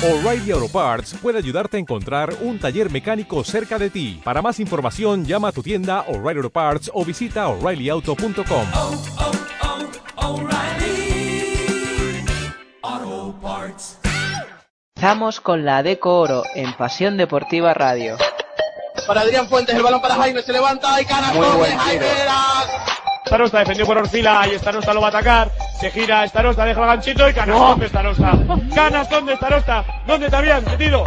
O'Reilly Auto Parts puede ayudarte a encontrar un taller mecánico cerca de ti. Para más información, llama a tu tienda O'Reilly Auto Parts o visita oreillyauto.com. oh, oh, Parts. Estamos con la Deco Oro en Pasión Deportiva Radio. Para Adrián Fuentes, el balón para Jaime, se levanta y cara Muy buen Jaime. Starosta defendió por Orfila y Starosta lo va a atacar. Se gira Starosta, deja el ganchito y canastón de Starosta. Canastón de Starosta. ¿Dónde te habían metido?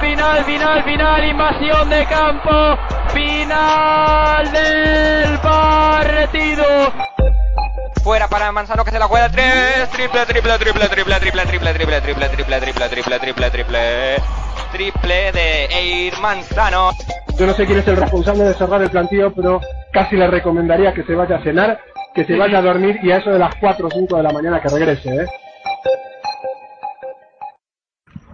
Final, final, final, invasión de campo, final del partido. Fuera para Manzano que se la juega tres. Triple, triple, triple, triple, triple, triple, triple, triple, triple, triple, triple, triple, triple. Triple de Eir Manzano. Yo no sé quién es el responsable de cerrar el plantillo, pero casi le recomendaría que se vaya a cenar, que se vaya a dormir y a eso de las 4 o 5 de la mañana que regrese, ¿eh?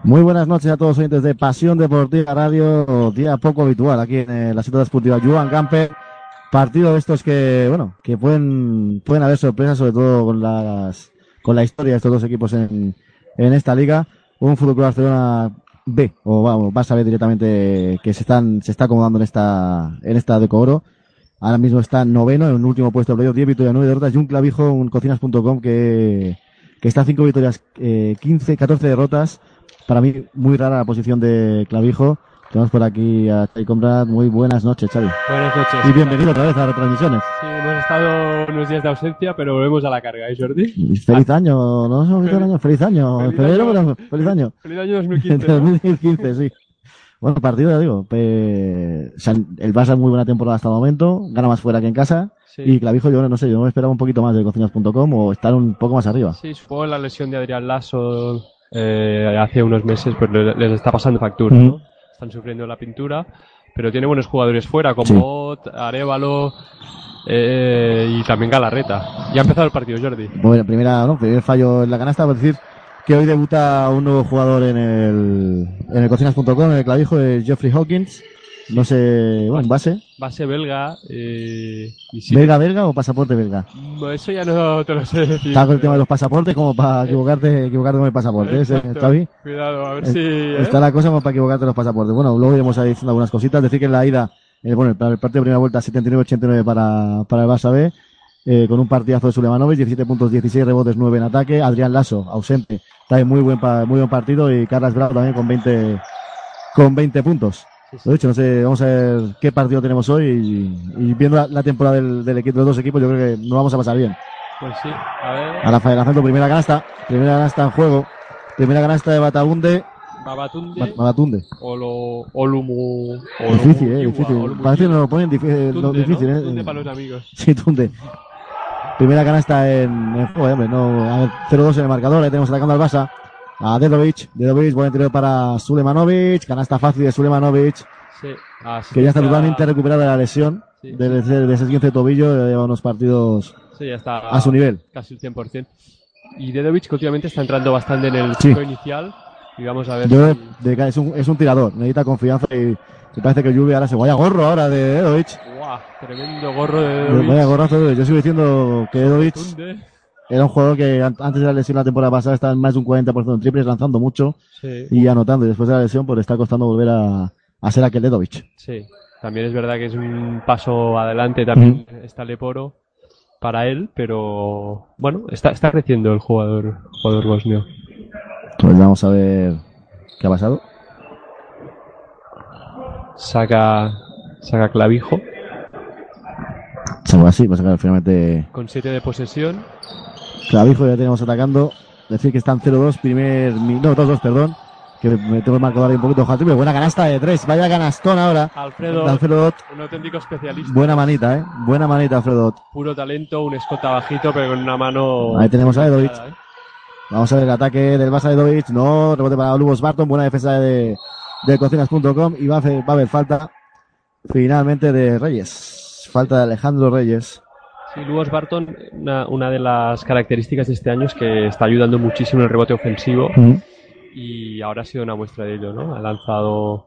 Muy buenas noches a todos los oyentes de Pasión Deportiva Radio, día poco habitual aquí en eh, la ciudad deportiva Joan Camper. Partido de estos que, bueno, que pueden, pueden haber sorpresas, sobre todo con las, con la historia de estos dos equipos en, en esta liga. Un Fútbol Club Barcelona B, o vamos, vas a ver directamente que se están, se está acomodando en esta, en esta Deco Oro. Ahora mismo está noveno en un último puesto de playoff, 10 victorias, 9 derrotas y un clavijo, un cocinas.com que, que está 5 victorias, eh, 15, 14 derrotas. Para mí, muy rara la posición de clavijo. Tenemos por aquí a Xavi Conrad. Muy buenas noches, Xavi. Buenas noches. Y bienvenido otra vez a retransmisiones. Sí, hemos estado unos días de ausencia, pero volvemos a la carga, ¿eh, Jordi? Y Feliz año, no nos hemos visto el año. Feliz año. Feliz febrero, año. pero feliz año. Feliz año 2015. ¿no? 2015, sí. Bueno, partido, ya digo. sea, el Barça muy buena temporada hasta el momento. Gana más fuera que en casa. Sí. Y Clavijo, yo no sé, yo me esperaba un poquito más de cocinas.com o estar un poco más arriba. Sí, supongo la lesión de Adrián Lasso eh, hace unos meses, pues le- les está pasando factura, ¿no? Están sufriendo la pintura, pero tiene buenos jugadores fuera, como Sí. Arevalo eh, y también Galarreta. Ya ha empezado el partido, Jordi. Bueno, primera, ¿no? Primer fallo en la canasta, por decir que hoy debuta un nuevo jugador en el, en el cocinas.com, en el clavijo, es Jeffrey Hawkins. No sé, bueno, en base. Base belga. Eh, y sí, ¿Belga, belga o pasaporte belga? Mm, Eso ya no te lo sé decir. Está con el tema de los pasaportes como para equivocarte, equivocarte con el pasaporte, ¿eh. Xavi? Cuidado, a ver si. ¿eh? Está la cosa como para equivocarte los pasaportes. Bueno, luego iremos ahí diciendo algunas cositas. Decir que en la ida, eh, bueno, el, el partido de primera vuelta 79-89 para, para el Barça B, eh, con un partidazo de Sulemanovic, 17 puntos, 16 rebotes, 9 en ataque. Adrián Lasso, ausente, también muy buen, pa- muy buen partido. Y Carlos Bravo también con 20, con 20 puntos. Lo dicho, no sé, vamos a ver qué partido tenemos hoy y, y viendo la, la temporada del, del equipo, de los dos equipos, yo creo que nos vamos a pasar bien. Pues sí, a ver. A Rafael lanzando primera canasta, primera canasta en juego, primera canasta de Batabunde, Babatunde. Ba- Babatunde. Olo, Olumu. Olumu Difícil, eh, difícil. Olumu Parece que nos lo ponen difícil, lo Tunde, difícil, ¿no? eh. Tunde para los amigos. Sí, Tunde. Primera canasta en, en juego, hombre, no, a ver, 0-2 en el marcador, ahí tenemos atacando al Barça. A Dedovic, Dedovic, buen interior para Sulemanovic, canasta fácil de Sulemanovic, Sí, así que ya está totalmente recuperada de la lesión, Sí. de, de, de ese 15 tobillo, lleva unos partidos Sí, ya está. a su nivel. Casi el 100%. Y Dedovic que últimamente está entrando bastante en el Sí. ciclo inicial. Y vamos a ver. Yo, si- de- es, un, es un tirador, necesita confianza y, y parece que Lluvia ahora se vaya gorro ahora de Dedovic. Tremendo gorro de Dedovic. Vaya gorrazo, de- yo sigo diciendo que Dedovic. Era un jugador que an- antes de la lesión la temporada pasada estaba en más de un 40% en triples, lanzando mucho Sí. y anotando. Y después de la lesión, pues le está costando volver a, a ser aquel Dedovic. Sí. También es verdad que es un paso adelante también está Leporo para él, pero bueno, está, está creciendo el jugador, jugador bosnio. Pues vamos a ver qué ha pasado. Saca, saca clavijo así, va a sacar finalmente con 7 de posesión. Clavijo, ya tenemos atacando. Decir que están 0-2, primer, no, 2-2, perdón. Que me tengo el marcador ahí un poquito triple. Buena canasta de tres, vaya canastón ahora. Alfredo, Alfredo Dot. un auténtico especialista. Buena manita, eh. Buena manita, Alfredo Dot. Puro talento, un escota bajito, pero con una mano. Ahí tenemos a Dedovic. ¿eh? Vamos a ver el ataque del Barça de Dovic. No, rebote para Lubos Barton. Buena defensa de, de cocinas.com. Y va a, hacer- va a haber falta finalmente de Reyes. Falta de Alejandro Reyes. Sí, Lewis Barton, una, una de las características de este año es que está ayudando muchísimo en el rebote ofensivo Ujú. y ahora ha sido una muestra de ello, ¿no? Ha lanzado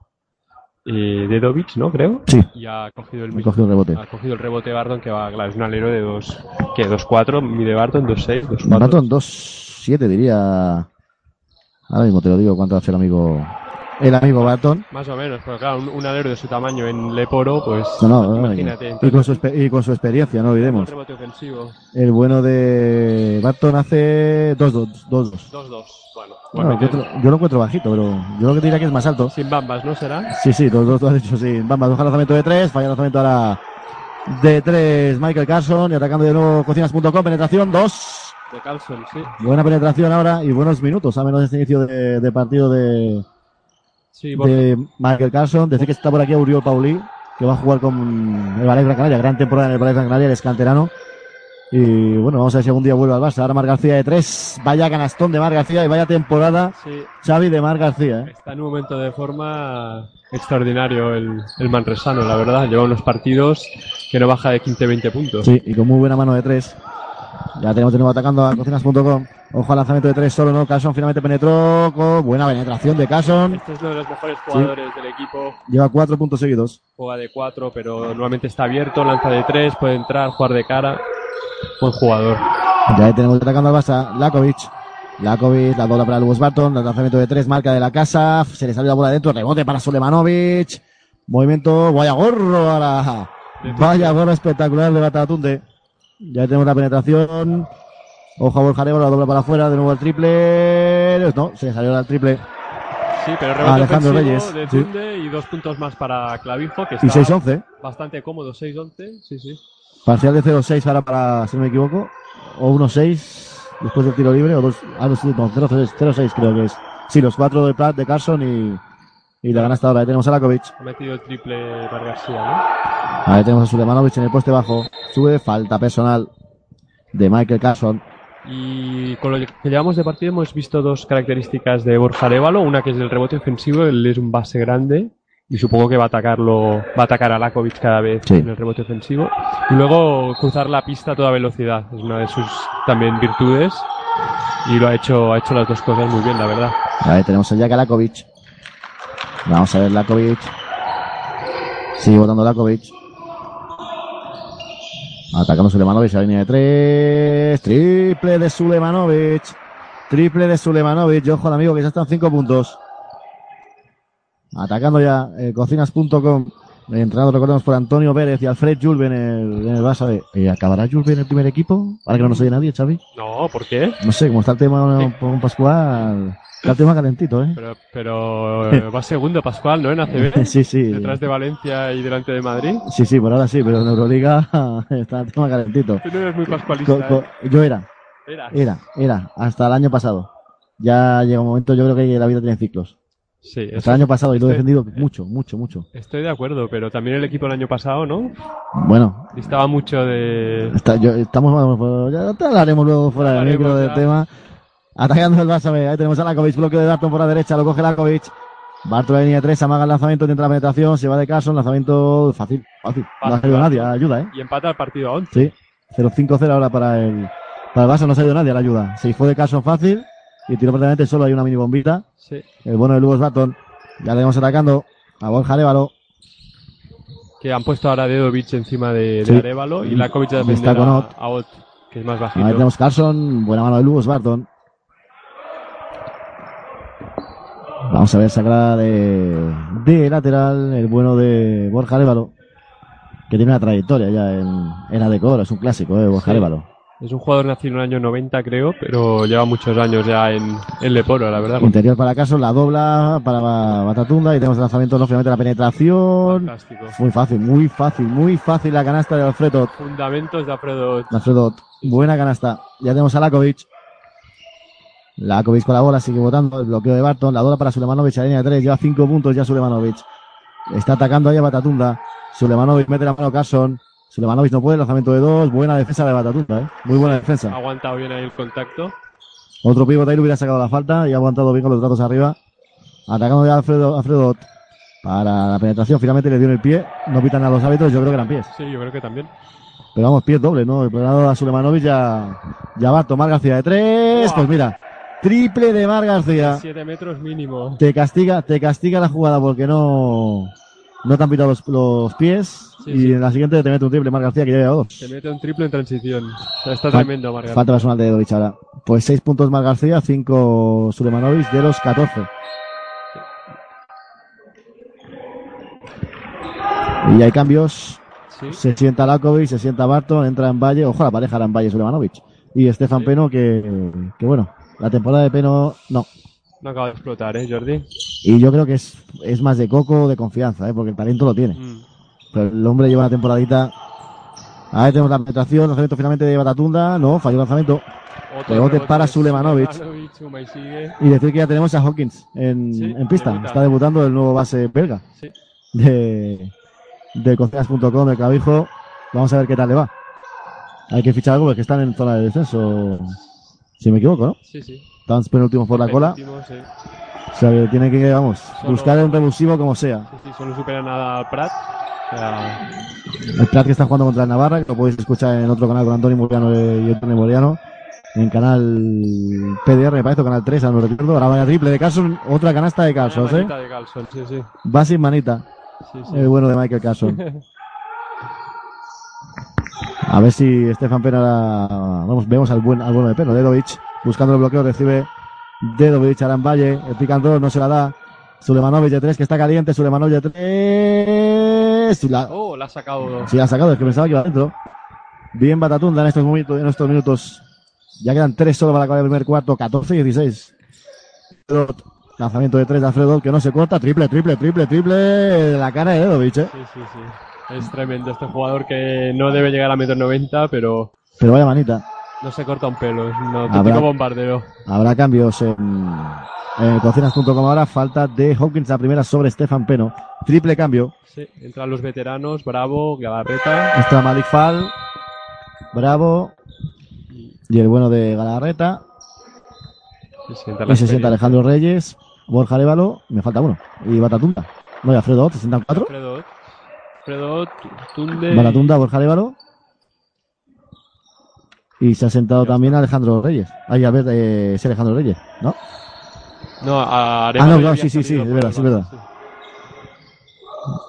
eh, Dedovic, ¿no? Creo. Sí. Y ha cogido el Ha cogido el rebote. Ha cogido el rebote Barton, que va, claro, es un alero de dos, ¿qué? 2-4, mide Barton, 2-6, 2-4. Barton 2-7 diría Ahora mismo te lo digo cuánto hace el amigo, el amigo Barton. Más o menos, pero claro, un, un alero de su tamaño en Leporo, pues No, no, no, imagínate. y, con su, y con su experiencia, no olvidemos. El bueno de Barton hace 2-2. 2-2. 2-2. Bueno, Bueno, igualmente, yo, yo lo encuentro bajito, pero yo lo que diría que es más alto. sin bambas, ¿no será? Sí, sí, dos, dos, tú has dicho sí. Bamba, baja el lanzamiento de tres, falla el lanzamiento ahora de tres Michael Carson y atacando de nuevo cocinas.com, penetración dos. De Carlson, sí. Buena penetración ahora y buenos minutos, a menos de este inicio de, de partido de, Sí, de Michael Carson. Decir que está por aquí Uriol Pauli, que va a jugar con el Ballet Gran Canaria, gran temporada en el Ballet Gran Canaria, el es canterano. Y bueno, vamos a ver si algún día vuelve al Barça. Ahora Mar García de tres, vaya canastón de Mar García y vaya temporada, Sí, Xavi de Mar García. ¿eh? está en un momento de forma extraordinario el, el manresano, la verdad. Lleva unos partidos que no baja de 15-20 puntos. Sí, y con muy buena mano de tres. Ya tenemos de nuevo atacando a cocinas.com. Ojo al lanzamiento de tres solo, ¿no? Carson finalmente penetró con buena penetración de Carson. Este es uno de los mejores jugadores del equipo. Lleva cuatro puntos seguidos. Juega de 4, pero normalmente está abierto, lanza de 3, puede entrar, jugar de cara. Buen jugador. Ya tenemos atacando al Barça. Lakovic. Lakovic, la dobla para Lewis Barton. Lanzamiento de tres, marca de la casa. Se le sale la bola adentro. Rebote para Sulemanovic. Movimiento. Vaya gorro ahora. Vaya gorro espectacular de Batatunde. Ya tenemos la penetración. Ojo a Borja la dobla para afuera. De nuevo el triple. No, se le salió el triple. Sí, pero rebote Alejandro Reyes, de sí. Tunde y dos puntos más para Clavijo, que Y está 6-11. bastante cómodo, 6-11, sí, sí. Parcial de 0-6 ahora para, si no me equivoco. O 1-6 después del tiro libre. O dos, ah, no, sí, no, 0-6 0-6 creo que es. Sí, los cuatro de Pratt, de Carson y, y la gana hasta ahora. Ahí tenemos a Lakovic. Ha metido el triple Vargasía, Ahí tenemos a Sulemanovic en el poste bajo. Sube, falta personal de Michael Carson. ¿no? Y con lo que llevamos de partido hemos visto dos características de Borja Arevalo. Una que es el rebote ofensivo, él es un base grande y supongo que va a atacarlo, va a atacar a Lakovic cada vez Sí. en el rebote ofensivo. Y luego cruzar la pista a toda velocidad, es una de sus también virtudes. Y lo ha hecho, ha hecho las dos cosas muy bien, la verdad. Ahí tenemos a Jack Lakovic. Vamos a ver Lakovic. Sigue votando Lakovic. Atacando Sulemanovic a la línea de tres. Triple de Sulemanovic. Triple de Sulemanovic. Y ojo al amigo que ya están cinco puntos. Atacando ya eh, cocinas.com. Entrenado, recordemos, por Antonio Pérez y Alfred Julve en el, en el Barça B. Eh, ¿Acabará Julve en el primer equipo? Para que no nos oye nadie, Xavi. No, ¿por qué? No sé, como está el tema con Pascual, el tema calentito, ¿eh? Pero, pero eh, va segundo Pascual, ¿no? En ACB. Sí, sí. Detrás de Valencia y delante de Madrid. Sí, sí, por ahora sí, pero en Euroliga está el tema calentito. Tú no eres muy pascualista. Co- co- ¿eh? yo era, Era. era, era, hasta el año pasado. Ya llega un momento, yo creo que la vida tiene ciclos. Sí, eso- Hasta el año pasado y lo he estoy- defendido mucho, mucho, mucho. Estoy de acuerdo, pero también el equipo el año pasado, ¿no? Bueno, Distaba mucho de... está- yo- estamos, ya te hablaremos luego fuera del micro del tema. Atacando el Barça, B, ahí tenemos a Lakovic, bloque de Darton por la derecha, lo coge Lakovic. Barton la línea de tres, amaga el lanzamiento, entra la penetración, se va de Carson, lanzamiento fácil, fácil. No ha salido fácil. nadie, ayuda, eh. Y empata el partido a 11. Sí, 0-5-0 ahora para el, para el Barça, no ha salido nadie a la ayuda. Se fue de Carson fácil y tiró prácticamente solo, hay una mini bombita. Sí. El bueno de Lugos Barton. Ya le vamos atacando a Borja Arevalo. Que han puesto ahora Dedovic encima de, de Sí. Arevalo y Lakovic a defender a, a Ott, que es más bajito. Ahí tenemos Carson, buena mano de Lugos Barton. Vamos a ver, sacará de, de lateral el bueno de Borja Arevalo. Que tiene una trayectoria ya en, en la decora, es un clásico, eh, Borja Sí. Arevalo. Es un jugador nacido en el año 90, creo, pero lleva muchos años ya en, en Leporo, la verdad. Interior para Carson, la dobla para Batatunda y tenemos el lanzamiento, no, finalmente la penetración. Fantástico. Muy fácil, muy fácil, muy fácil la canasta de Alfredo. Fundamentos de Alfredo. Alfredo, buena canasta. Ya tenemos a Lakovic. Lakovic con la bola, sigue votando. El bloqueo de Barton. La bola para Sulemanovic a línea de 3. Lleva 5 puntos ya Sulemanovic. Está atacando ahí a Batatunda. Sulemanovic mete la mano a Carson. Sulemanovic no puede. Lanzamiento de 2. Buena defensa de Batatunda, ¿eh? Muy buena Ha defensa. aguantado bien ahí el contacto. Otro pivote ahí hubiera sacado la falta y ha aguantado bien con los datos arriba. Atacando ya Alfredo, Alfredo. Para la penetración, finalmente le dio en el pie. No pitan a los árbitros, yo creo que eran pies. Sí, yo creo que también. Pero vamos, pies doble, ¿no? El planado a Sulemanovic ya, ya va a tomar García de tres. Pues mira, triple de Mar García. 7 metros mínimo. Te castiga, te castiga la jugada porque no, no te han pitado los, los pies Sí, y sí. en la siguiente te mete un triple Mar García que ya lleva dos. Se mete un triple en transición. O sea, está Fal- tremendo, Margarita. Falta personal de Dedovich ahora. Pues 6 puntos Mar García, 5 Sulemanovic de los 14. Y hay cambios. Se sienta Lakovic, se sienta Barton, entra en Valle. Ojo, la pareja era en Valle Sulemanovic. Y Stefan Peno, que, que bueno, la temporada de Peno no. No acaba de explotar, ¿eh, Jordi? Y yo creo que es, es más de coco o de confianza, ¿eh? porque el talento lo tiene. Mm. Pero el hombre lleva una temporadita. Ahí tenemos la penetración, lanzamiento finalmente de Batatunda. No, falló el lanzamiento. Otro Rebote para Sulemanovic. Y decir que ya tenemos a Hawkins en, Sí, en pista. debuta. Está debutando el nuevo base belga Sí. de, de cocinas.com, de Clavijo. Vamos a ver qué tal le va. Hay que fichar algo porque están en zona de descenso. Si me equivoco, ¿no? Sí, sí. Están penúltimos por la cola. Sí. O sea que tienen que, vamos, Solo- buscar un revulsivo como sea. Sí, sí, solo superan al Prat. O sea, El Prat que está jugando contra el Navarra, que lo podéis escuchar en otro canal con Antonio Muriano y Antonio Muriano. En canal PDR, me parece, o canal 3, ahora no recuerdo. Ahora vaya triple de Carson, otra canasta de Carson, ¿eh? manita de Carlson, sí, sí. Va sin manita. sí, sí. El bueno de Michael Carson. A ver si Stefan Pena ahora- vamos, vemos al buen, al bueno de Pena, Dedovic, buscando el bloqueo, recibe Dedovic, Aran Valle, el pick and roll, no se la da. Sulemanovic de 3, que está caliente, Sulemanovic de 3. La, Oh, la ha sacado. sí, la ha sacado, es que pensaba que iba adentro. Bien Batatunda en estos momentos, en estos minutos. Ya quedan 3 solo para acabar el primer cuarto, 14 y 16. Lanzamiento de 3 de Alfredo, que no se corta, triple, triple, triple, triple, de la cara de Dedovic, eh. Sí, sí, sí. Es tremendo este jugador que no debe llegar a metro 90, pero Pero vaya manita. no se corta un pelo. Es un auténtico bombardeo. Habrá cambios en, en cocinas.com ahora. Falta de Hawkins la primera sobre Stefan Peno. Triple cambio. Sí, entran los veteranos, Bravo, Galarreta. Está Malik Fall. Bravo. Y el bueno de Galarreta. Se sienta Y se sienta. Alejandro Reyes. Borja Arevalo. Me falta uno. Y Batatunda. No, y Alfredo Ott, se sientan cuatro. Alfredo, Alfredo, Tunde. Batatunda, Borja Arevalo. Y se ha sentado también Alejandro Reyes. Ahí, a ver, eh, es Alejandro Reyes, ¿no? No, a Ah, no, claro, sí, sí, sí, es verdad, sí, es verdad. sí.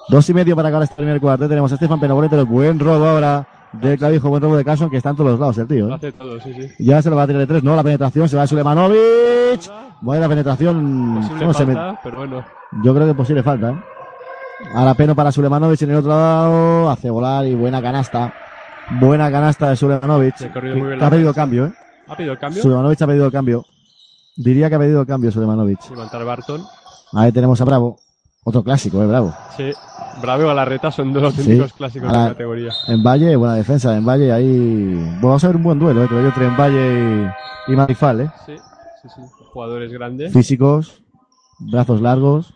Dos y medio para acabar este primer cuarto. Tenemos a Stefan Peno Bolete, buen robo ahora de Clavijo, buen robo de Carson, que está en todos los lados el tío. ¿eh? sí, sí. Ya se lo va a tirar de tres, no, la penetración, se va a Sulemanovic. Buena penetración. Posible No, se pero bueno. Yo creo que posible falta, ¿eh? Ahora Peno para Sulemanovic en el otro lado, hace volar y buena canasta. Buena canasta de Sulemanovic. Ha que- que pedido cambio, ¿eh? ¿Ha pedido cambio? Sulemanovic ha pedido cambio. Diría que ha pedido cambio Sulemanovic. Levantar Barton. Ahí tenemos a Bravo. Otro clásico, ¿eh? Bravo. Sí. Bravo y Galarreta son dos auténticos clásicos de la categoría. En Valle, buena defensa. En Valle, ahí. Bueno, vamos a ver un buen duelo, ¿eh? Creo yo entre En Valle y, y Marifal, ¿eh? Sí, sí, sí. Jugadores grandes. Físicos, brazos largos.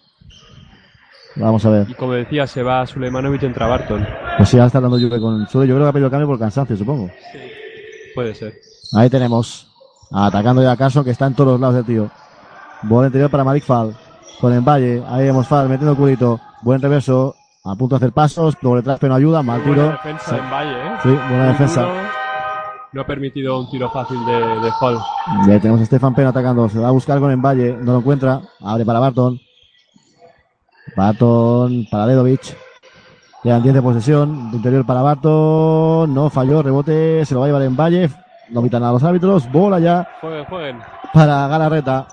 Vamos a ver. Y como decía, se va Sulemanovic entra Barton. Pues sí, ahora está dando lluvia con suelo. Yo creo que ha pedido cambio por cansancio, supongo. Puede ser. Ahí tenemos. Atacando ya a Carson, que está en todos los lados del tío. Bola interior para Malik Fall. Con el Valle. Ahí vemos Fall metiendo el culito. Buen reverso. A punto de hacer pasos. Por detrás, pero no ayuda. Mal Muy buena tiro. defensa Sí. en Valle, ¿eh? Sí, buena Muy defensa. duro. No ha permitido un tiro fácil de, de Hall. Ya tenemos a Stefan Pena atacando. Se va a buscar con el Valle. No lo encuentra. Abre para Barton. Barton para Dedovic. Quedan 10 de posesión. De interior para Barton. No falló. Rebote. Se lo va a llevar en Valle. No pitan a los árbitros. Bola ya Jueguen, jueguen. para Galarreta.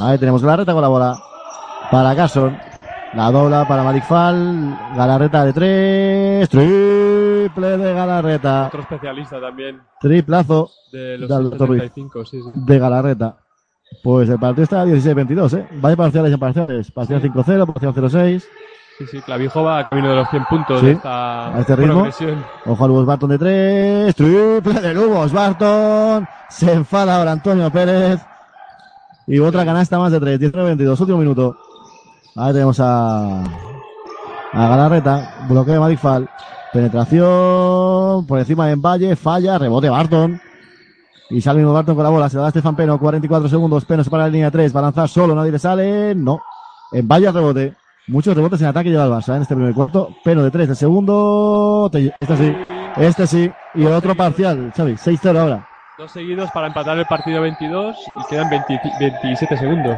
Ahí tenemos Galarreta con la bola. Para Carson. La dobla para Malik Fall. Galarreta de tres. Triple de Galarreta. Otro especialista también Triplazo de los de Alberto Ruiz. 135, sí, sí. de Galarreta. Pues el partido está 16-22, ¿eh? Vaya parciales en parciales. Parcial 5-0, parcial 0-6. Sí, sí, Clavijo va camino de los 100 puntos Sí, de esta a este ritmo. progresión. Ojo al Lubos Barton de 3. Triple de Lubos Barton. Se enfada ahora Antonio Pérez. Y otra canasta más de 3. 19-22, último minuto. Ahí tenemos a, a Galarreta. Bloqueo de Madifal. Penetración. Por encima de Valle. Falla. Rebote Barton. Y sale mismo Barton con la bola. Se la da Estefan Peno. 44 segundos. Peno se para la línea 3. Va a lanzar solo. Nadie le sale. No. En Valle rebote. Muchos rebotes en ataque lleva el Barça ¿eh? en este primer cuarto. Peno de 3 del segundo. Te- Este sí. Este sí. Y el otro parcial. Xavi. 6-0 ahora. Dos seguidos para empatar el partido 22 y quedan 20 27 segundos.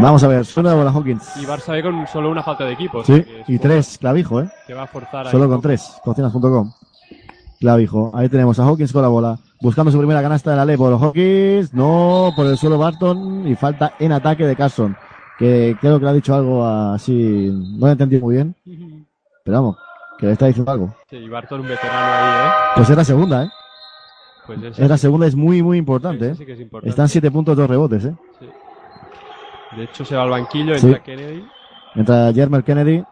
Vamos a ver, suena la bola Hawkins. Y Barça B con solo una falta de equipo. Sí, y tres, clavijo, ¿eh? Que va a forzar Solo con tres, cocinas.com. Clavijo. Ahí tenemos a Hawkins con la bola. Buscando su primera canasta de la ley por Hawkins. No, por el suelo Barton. Y falta en ataque de Carson. Que creo que le ha dicho algo así. No lo he entendido muy bien. Pero vamos, que le está diciendo algo. Sí, y Barton un veterano ahí, ¿eh? Pues es la segunda, ¿eh? Pues esa Esta sí- segunda es muy, muy importante, ¿eh? sí que es importante. Están siete puntos, dos rebotes, ¿eh? Sí. De hecho, se va al banquillo, entra Kennedy. Entra Jermer Kennedy.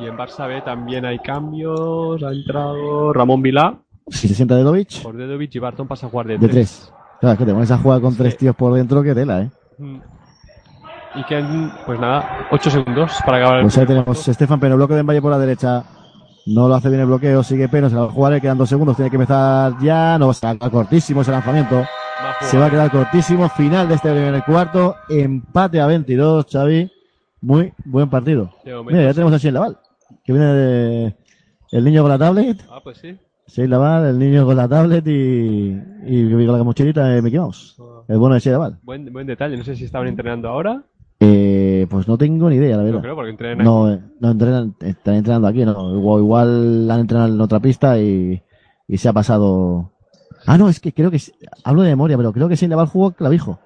Y en Barça B también hay cambios. Ha entrado Ramón Vilá Si se sienta Dedovic. por Dedovic y Barton pasa a jugar de, De tres. tres. Claro, es que te pones a jugar con tres tíos por dentro, que tela, ¿eh? Mm. Y que, pues nada, 8 segundos para acabar el Pues ahí primer tenemos Estefan Peno, bloque de Valle por la derecha. No lo hace bien el bloqueo, sigue Peno, se la va a jugar, le quedan dos segundos, tiene que empezar ya, no va a estar cortísimo ese lanzamiento. Va. Se va a quedar cortísimo, final de este primer cuarto, empate a 22, Xavi. Muy buen partido. De Mira, ya tenemos a Shane Laval, que viene de el niño con la tablet. Ah, pues sí. Shane Laval, el niño con la tablet y, y con la mochilita de Mickey Mouse. El bueno de Shane Laval. Buen, buen detalle. No sé si estaban entrenando ahora. Eh, pues no tengo ni idea, la verdad. No creo, porque entrenan No, eh, no entrenan, están entrenando aquí, no. Igual, igual han entrenado en otra pista y, y se ha pasado. Ah, no, es que creo que hablo de memoria, pero creo que Shane Laval jugó clavijo.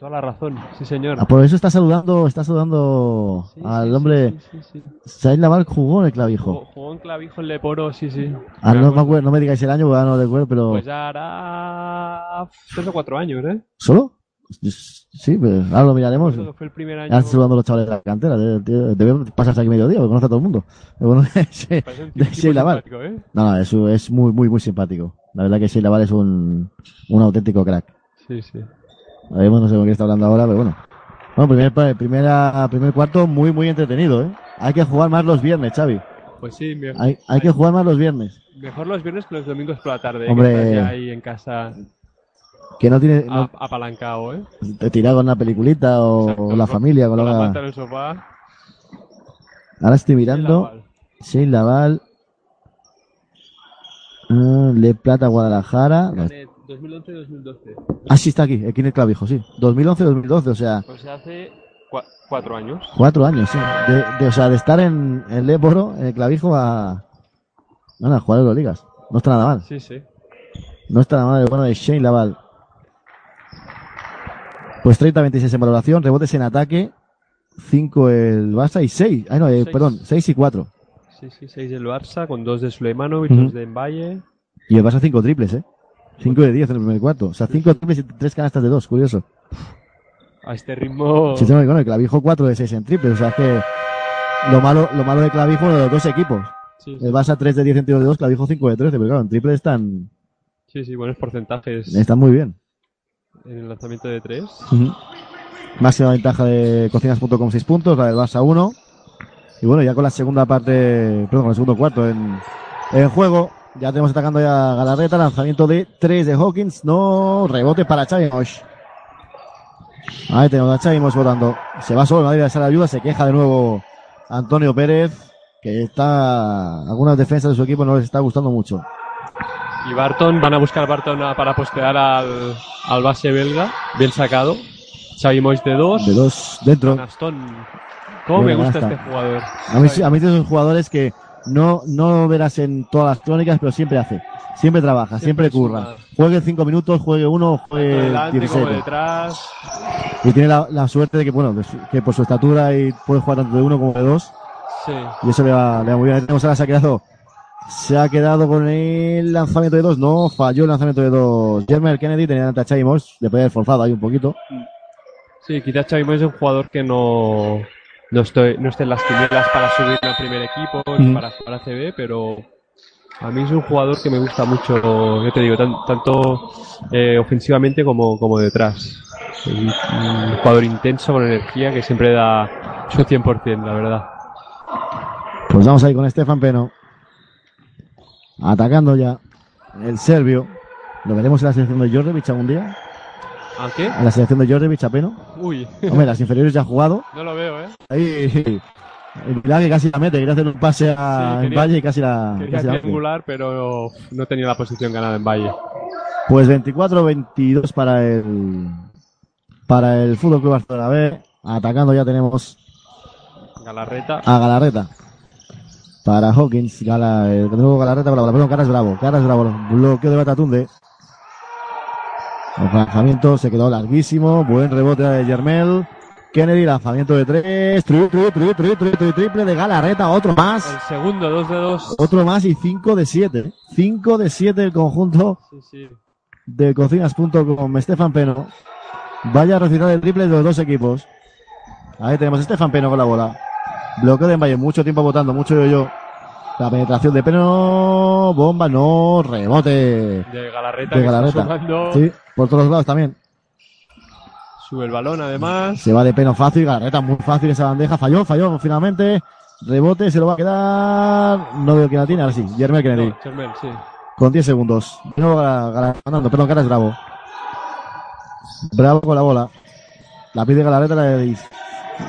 Toda la razón. Sí, señor. Ah, por eso está saludando, está saludando al hombre. Sí, Laval jugó en el clavijo. Jugó, en clavijo en Leporo, sí, sí. Ah, no me acuerdo, no me digáis el año, porque no recuerdo, pero. Pues ya hará tres o cuatro años, ¿eh? ¿Solo? Sí, pues ahora lo miraremos. Creo que fue el primer año. Ya están saludando los chavales de la cantera. Debe, debe- debe pasarse aquí mediodía, porque conoce a todo el mundo. Bueno de Laval. ¿eh? No, no, es, es muy, muy, muy simpático. La verdad que Shane Laval es un, un auténtico crack. Sí, sí. No sé con qué está hablando ahora, pero bueno. Bueno, primer, primera, primer cuarto muy, muy entretenido, ¿eh? Hay que jugar más los viernes, Xavi. Pues sí, Hay, hay que jugar más los viernes. mejor los viernes que los domingos por la tarde. Hombre. Que estás ya ahí en casa Que no tiene, no, apalancado, ¿eh? te tira con una peliculita o, o la familia, con Con la en el sofá. Ahora estoy mirando. Laval. Shane Laval. Ah, Le Plata, Guadalajara. Canet, 2011-2012. Ah, sí, está aquí, aquí en el clavijo, sí. 2011-2012, o sea, Pues hace cua- cuatro años. cuatro años, sí. De, de- o sea, de estar en el Leporo, en el clavijo, a. No, a jugar Euroligas. No está nada mal. Sí, sí. No está nada mal el bueno de Shane Laval. Pues 30-26 en valoración, rebotes en ataque, 5 el Barça y 6. Ay, no, eh, Seis. perdón, 6 y 4. Sí, sí, seis del Barça con dos de Suleimanovic, Ujú. dos de Mbaye. Y el Barça 5 triples, ¿eh? 5 de 10 en el primer cuarto. O sea, 5 triples y 3 canastas de 2, curioso. A este ritmo. Sí, que con el clavijo 4 de 6 en triples. O sea, es que lo malo, lo malo de clavijo de los dos equipos. Sí, sí. El Barça 3 de 10 en tiros de 2, clavijo 5 de 13. Pero claro, en triples están, Sí, sí, buenos porcentajes están muy bien. en el lanzamiento de tres. Ujú. Máxima ventaja de cocinas.com 6 puntos, la del Barça 1. Y bueno, ya con la segunda parte, perdón, con el segundo cuarto en, en juego. Ya tenemos atacando ya a Galarreta, lanzamiento de 3 de Hawkins, no, rebote para Xavi Mosh. Ahí tenemos a Xavi Mosh votando. Se va solo, nadie le sale ayuda, se queja de nuevo Antonio Pérez, que está, algunas defensas de su equipo no les está gustando mucho. Y Barton, van a buscar Barton para postear al, al base belga. Bien sacado. Xavi Mois de dos. De dos dentro. Canastón. ¿Cómo me gusta este jugador? A mí, a mí esos jugadores que no, no verás en todas las crónicas, pero siempre hace. Siempre trabaja, siempre, Siempre curra. Juegue cinco minutos, juegue uno, juegue delante 17. como detrás. Y tiene la, la suerte de que, bueno, que por su estatura y puede jugar tanto de uno como de dos. Sí. Y eso le va, le va muy bien. Ahí tenemos ahora se ha quedado, se ha quedado con el lanzamiento de dos. No, falló el lanzamiento de dos. Jermer Kennedy tenía delante a Xavi Moss, le puede haber forzado ahí un poquito. Sí, quizás Xavi Mois es un jugador que no, no, estoy, no esté en las quinielas para subir al primer equipo, ni Mm. para jugar a CB, pero a mí es un jugador que me gusta mucho, yo te digo, tan- tanto eh, ofensivamente como, como detrás. Un, un jugador intenso, con energía, que siempre da su 100%, la verdad. Pues vamos ahí con Estefan Peno. Atacando ya el serbio. Lo veremos en la selección de Jordevic algún día. ¿A qué? En la selección de Jordevic a Peno. Uy, Hombre, las inferiores ya ha jugado. no lo veo, ¿eh? Ahí. El Pilar que casi la mete. Quería hacer un pase a Sí, en quería- Valle y casi la. Quería casi la hace. triangular, pero no tenía la posición ganada en Valle. Pues 24-22 para el. para el Fútbol Club Barcelona B. Atacando ya tenemos Galarreta. a Galarreta. Para Hawkins, Gala, eh, de nuevo Galarreta para perdón, Caras Bravo. Caras Bravo, bloqueo de Batatunde. El lanzamiento se quedó larguísimo. Buen rebote de Germel. Kennedy, lanzamiento de tres. Tri, tri, tri, tri, tri, tri, triple de Galarreta. Otro más. El segundo, 2 de 2. Otro más y 5 de 7. 5 de 7 el conjunto Sí, sí. de cocinas.com. Estefan Peno. Vaya recital de triple de los dos equipos. Ahí tenemos a Estefan Peno con la bola. Bloqueo de Valle, mucho tiempo votando, mucho yo yo. La penetración de Peno, bomba, no, rebote De Galarreta. de que está Galarreta. sumando. Sí, por todos lados también. Sube el balón además. Se va de Peno fácil, Galarreta muy fácil esa bandeja, falló, falló finalmente. Rebote, se lo va a quedar. No veo quién la tiene, ahora sí, Jermel Kennedy. No, sí. Con 10 segundos. Gala- ganando, perdón, Caras Bravo. Bravo con la bola. La pide Galareta, la de,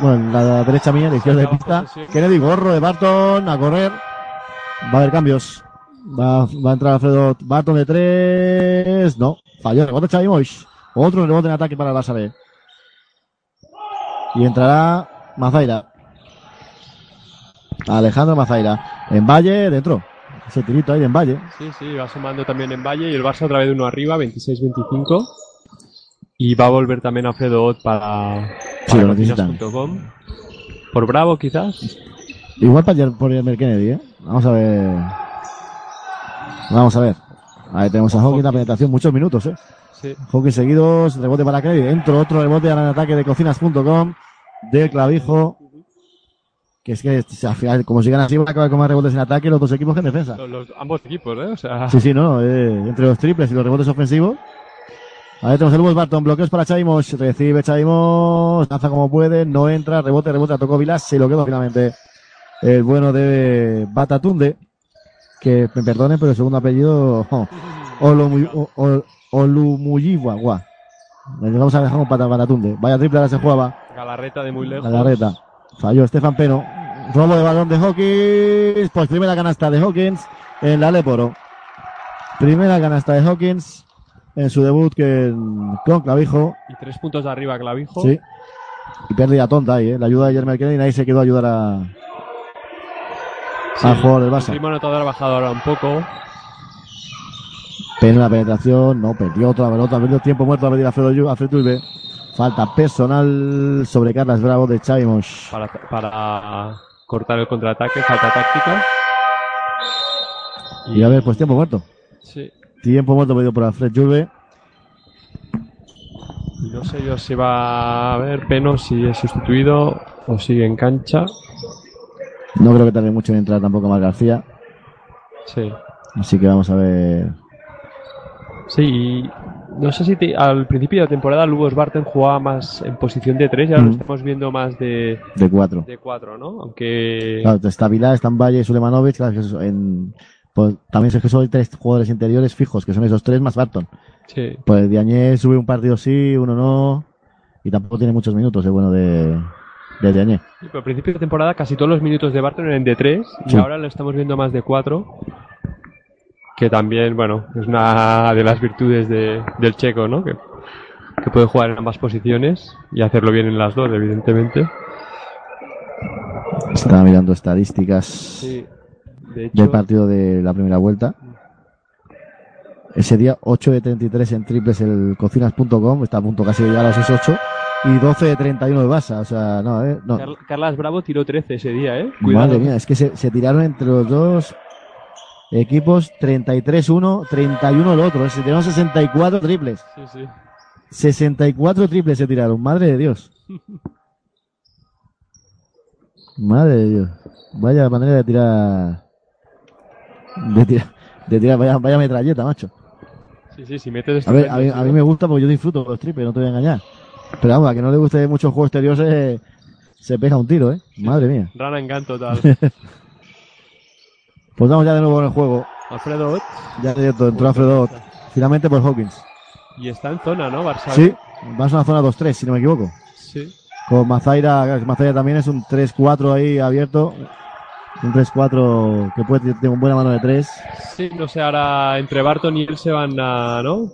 bueno, la derecha mía, la izquierda de pista. Kennedy, gorro de Barton, a correr. Va a haber cambios. Va, va a entrar Alfredo Barton de tres. No, falló. Rebote. Otro rebote en ataque para el B. Y entrará Mazaira. Alejandro Mazaira. En Valle, dentro. Ese tirito ahí de en Valle. Sí, sí, va sumando también en Valle y el Barça otra vez uno arriba, 26-25. Y va a volver también Alfredo Ott para, Sí, para cocinas.com. Por Bravo, quizás. Igual para por Jermel Kennedy, ¿eh? Vamos a ver. Vamos a ver. Ahí tenemos a Hawkins, la penetración, muchos minutos, ¿eh? Sí. Hawkins seguidos, rebote para Kennedy. Dentro otro rebote al ataque de cocinas.com del clavijo. Que es que al final, como sigan así, van a acabar con más rebotes en ataque los dos equipos que en defensa. Los, los- ambos equipos, ¿eh? O sea, Sí, sí, no, eh, entre los triples y los rebotes ofensivos. Ahí tenemos el Barton, bloqueos para Chaimos, recibe Chaimos, lanza como puede, no entra, rebote, rebote, tocó Vilas, se lo quedó finalmente el bueno de Batatunde, que me perdonen, pero el segundo apellido, oh, Olumuyiwa, Vamos a dejar un pata Batatunde. Vaya triple, ahora se jugaba. Galarreta de muy lejos. La garreta. Falló Estefan Peno. Robo de balón de Hawkins. Pues primera canasta de Hawkins en la Leporo. Primera canasta de Hawkins en su debut que, con Clavijo. Y tres puntos de arriba, Clavijo. Sí. Y pérdida tonta ahí, ¿eh? La ayuda de Jermel Kennedy nadie se quedó a ayudar a, Sí. al jugador del El Barça. anotador ha bajado ahora un poco. Pena la penetración, no, perdió otra pelota, perdió tiempo muerto a pedir a Alfredo Ulbe. Falta personal sobre Carlas Bravo de Chavimos. para, para cortar el contraataque, falta táctica. Y a ver, pues tiempo muerto. Sí. Tiempo muerto pedido por Alfred Julve. No sé yo si va a ver Peno si es sustituido o sigue en cancha. No creo que tarde mucho en entrar tampoco Mar García. Sí. Así que vamos a ver. Sí, y no sé si te- al principio de la temporada Lubos Barton jugaba más en posición de 3 y ahora Mm. lo estamos viendo más de, De cuatro. de 4, ¿no? Aunque Claro, está Vilá, están Valle y Sulemanovic. Claro, en, pues, también es que son tres jugadores interiores fijos, que son esos tres más Barton. sí, Pues Diañé sube un partido sí, uno no. Y tampoco tiene muchos minutos, el bueno de, Diañé. Sí, pero al principio de temporada casi todos los minutos de Barton eran de 3 y ahora lo estamos viendo más de 4. Que también, bueno, es una de las virtudes de- del checo, ¿no? Que, que puede jugar en ambas posiciones y hacerlo bien en las dos, evidentemente. Estaba mirando estadísticas Sí, de hecho, del partido de la primera vuelta. Ese día 8 de 33 en triples el cocinas.com, está a punto casi de llegar a los 8 y 12 de 31 de Basa, o sea, no, eh, no. Car- Carlas Bravo tiró 13 ese día, ¿eh? Cuidado. Madre mía, es que se, se tiraron entre los dos equipos 33-1, 31 el otro, eh, se tiraron 64 triples. Sí, sí. 64 triples se tiraron, madre de Dios. Madre de Dios. Vaya manera de tirar. De tirar, de tirar vaya, vaya metralleta, macho. Sí, sí, si metes A ver, a mí, a mí me gusta porque yo disfruto los triples, no te voy a engañar. Pero vamos, a que no le guste mucho el juego exterior se, se pega un tiro, ¿eh? Madre mía. Rana en gan total. Pues vamos ya de nuevo en el juego. Alfredo Ott. Ya directo, entró Alfredo Ott. Finalmente por Hawkins. Y está en zona, ¿no? Barça. Sí, vas a una zona 2-3, si no me equivoco. Sí. Con Mazaira, Mazaira también es un 3-4 ahí abierto. Un 3-4 que puede tener una buena mano de 3. Sí, no sé, ahora entre Barton y él se van a, ¿no?